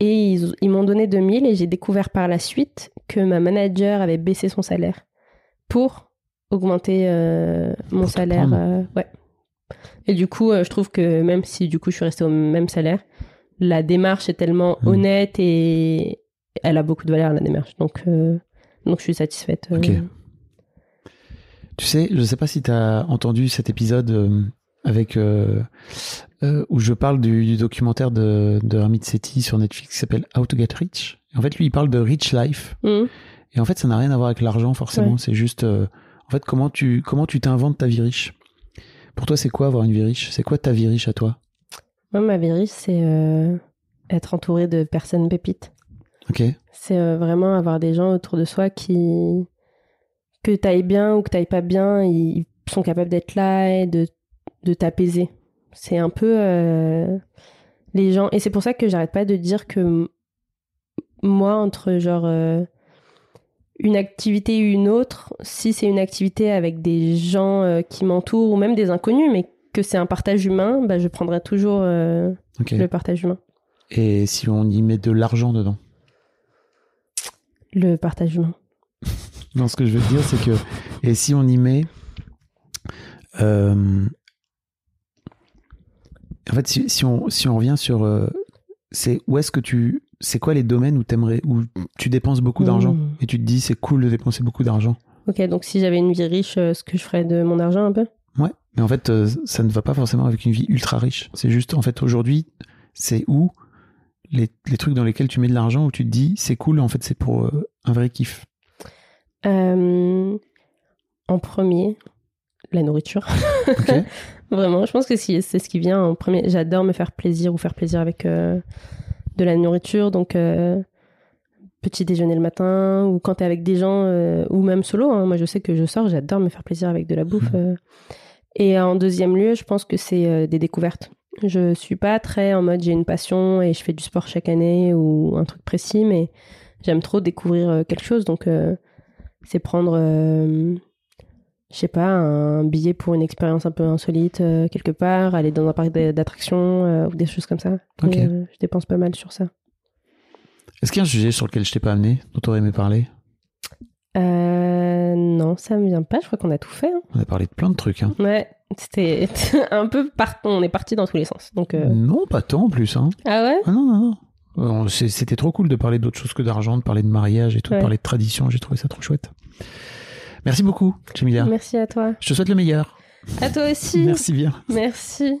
Et ils, ils m'ont donné 2000, et j'ai découvert par la suite que ma manager avait baissé son salaire pour augmenter euh, mon Pour salaire. euh, ouais. Et du coup, je trouve que même si du coup je suis restée au même salaire, la démarche est tellement Mm. honnête et elle a beaucoup de valeur la démarche. Donc, donc je suis satisfaite. Ok. Tu sais, je sais pas si tu as entendu cet épisode euh, avec euh, euh, où je parle du, du documentaire de, de Sethi sur Netflix qui s'appelle How to Get Rich. Et en fait, lui, il parle de rich life. Mhm. Et en fait, ça n'a rien à voir avec l'argent forcément. Ouais. C'est juste, euh, en fait, comment tu comment tu t'inventes ta vie riche. Pour toi, c'est quoi avoir une vie riche? C'est quoi ta vie riche à toi? Moi, ma vie riche, c'est être entouré de personnes pépites. Ok. C'est vraiment avoir des gens autour de soi qui, que t'ailles bien ou que t'ailles pas bien, ils sont capables d'être là et de, de t'apaiser. C'est un peu euh, les gens. Et c'est pour ça que j'arrête pas de dire que moi, entre genre euh, une activité et une autre, si c'est une activité avec des gens euh, qui m'entourent ou même des inconnus, mais que c'est un partage humain, bah, je prendrai toujours le partage humain. Et si on y met de l'argent dedans? Le partage humain. Non, ce que je veux dire, c'est que et si on y met, euh, en fait, si, si on si on revient sur, euh, c'est où est-ce que tu, c'est quoi les domaines où t'aimerais, où tu dépenses beaucoup d'argent Mmh. et tu te dis c'est cool de dépenser beaucoup d'argent? Ok, donc si j'avais une vie riche, euh, ce que je ferais de mon argent un peu? Ouais. Mais en fait, ça ne va pas forcément avec une vie ultra riche. C'est juste, en fait, aujourd'hui, c'est où les, les trucs dans lesquels tu mets de l'argent où tu te dis c'est cool. En fait, c'est pour un vrai kiff. Euh, En premier, la nourriture. Vraiment, je pense que c'est ce qui vient en premier. J'adore me faire plaisir ou faire plaisir avec euh, de la nourriture. Donc, euh, petit déjeuner le matin ou quand t'es avec des gens euh, ou même solo. hein. Moi, je sais que je sors, j'adore me faire plaisir avec de la bouffe. euh. Et en deuxième lieu, je pense que c'est des découvertes. Je suis pas très en mode j'ai une passion et je fais du sport chaque année ou un truc précis, mais j'aime trop découvrir quelque chose. Donc, c'est prendre, euh, je sais pas, un billet pour une expérience un peu insolite euh, quelque part, aller dans un parc d'a- d'attractions euh, ou des choses comme ça. Et, je dépense pas mal sur ça. Est-ce qu'il y a un sujet sur lequel je t'ai pas amené, dont tu aurais aimé parler? Euh, non, ça me vient pas. Je crois qu'on a tout fait. hein. On a parlé de plein de trucs. Hein. Ouais, c'était un peu par... On est parti dans tous les sens. Donc, euh, Non, pas tant en plus. Hein. ah ouais? Ah non, non, non. Euh, C'était trop cool de parler d'autre chose que d'argent, de parler de mariage et tout, de parler de tradition. J'ai trouvé ça trop chouette. Merci beaucoup, Jamila. Merci à toi. Je te souhaite le meilleur. À toi aussi. Merci bien. Merci.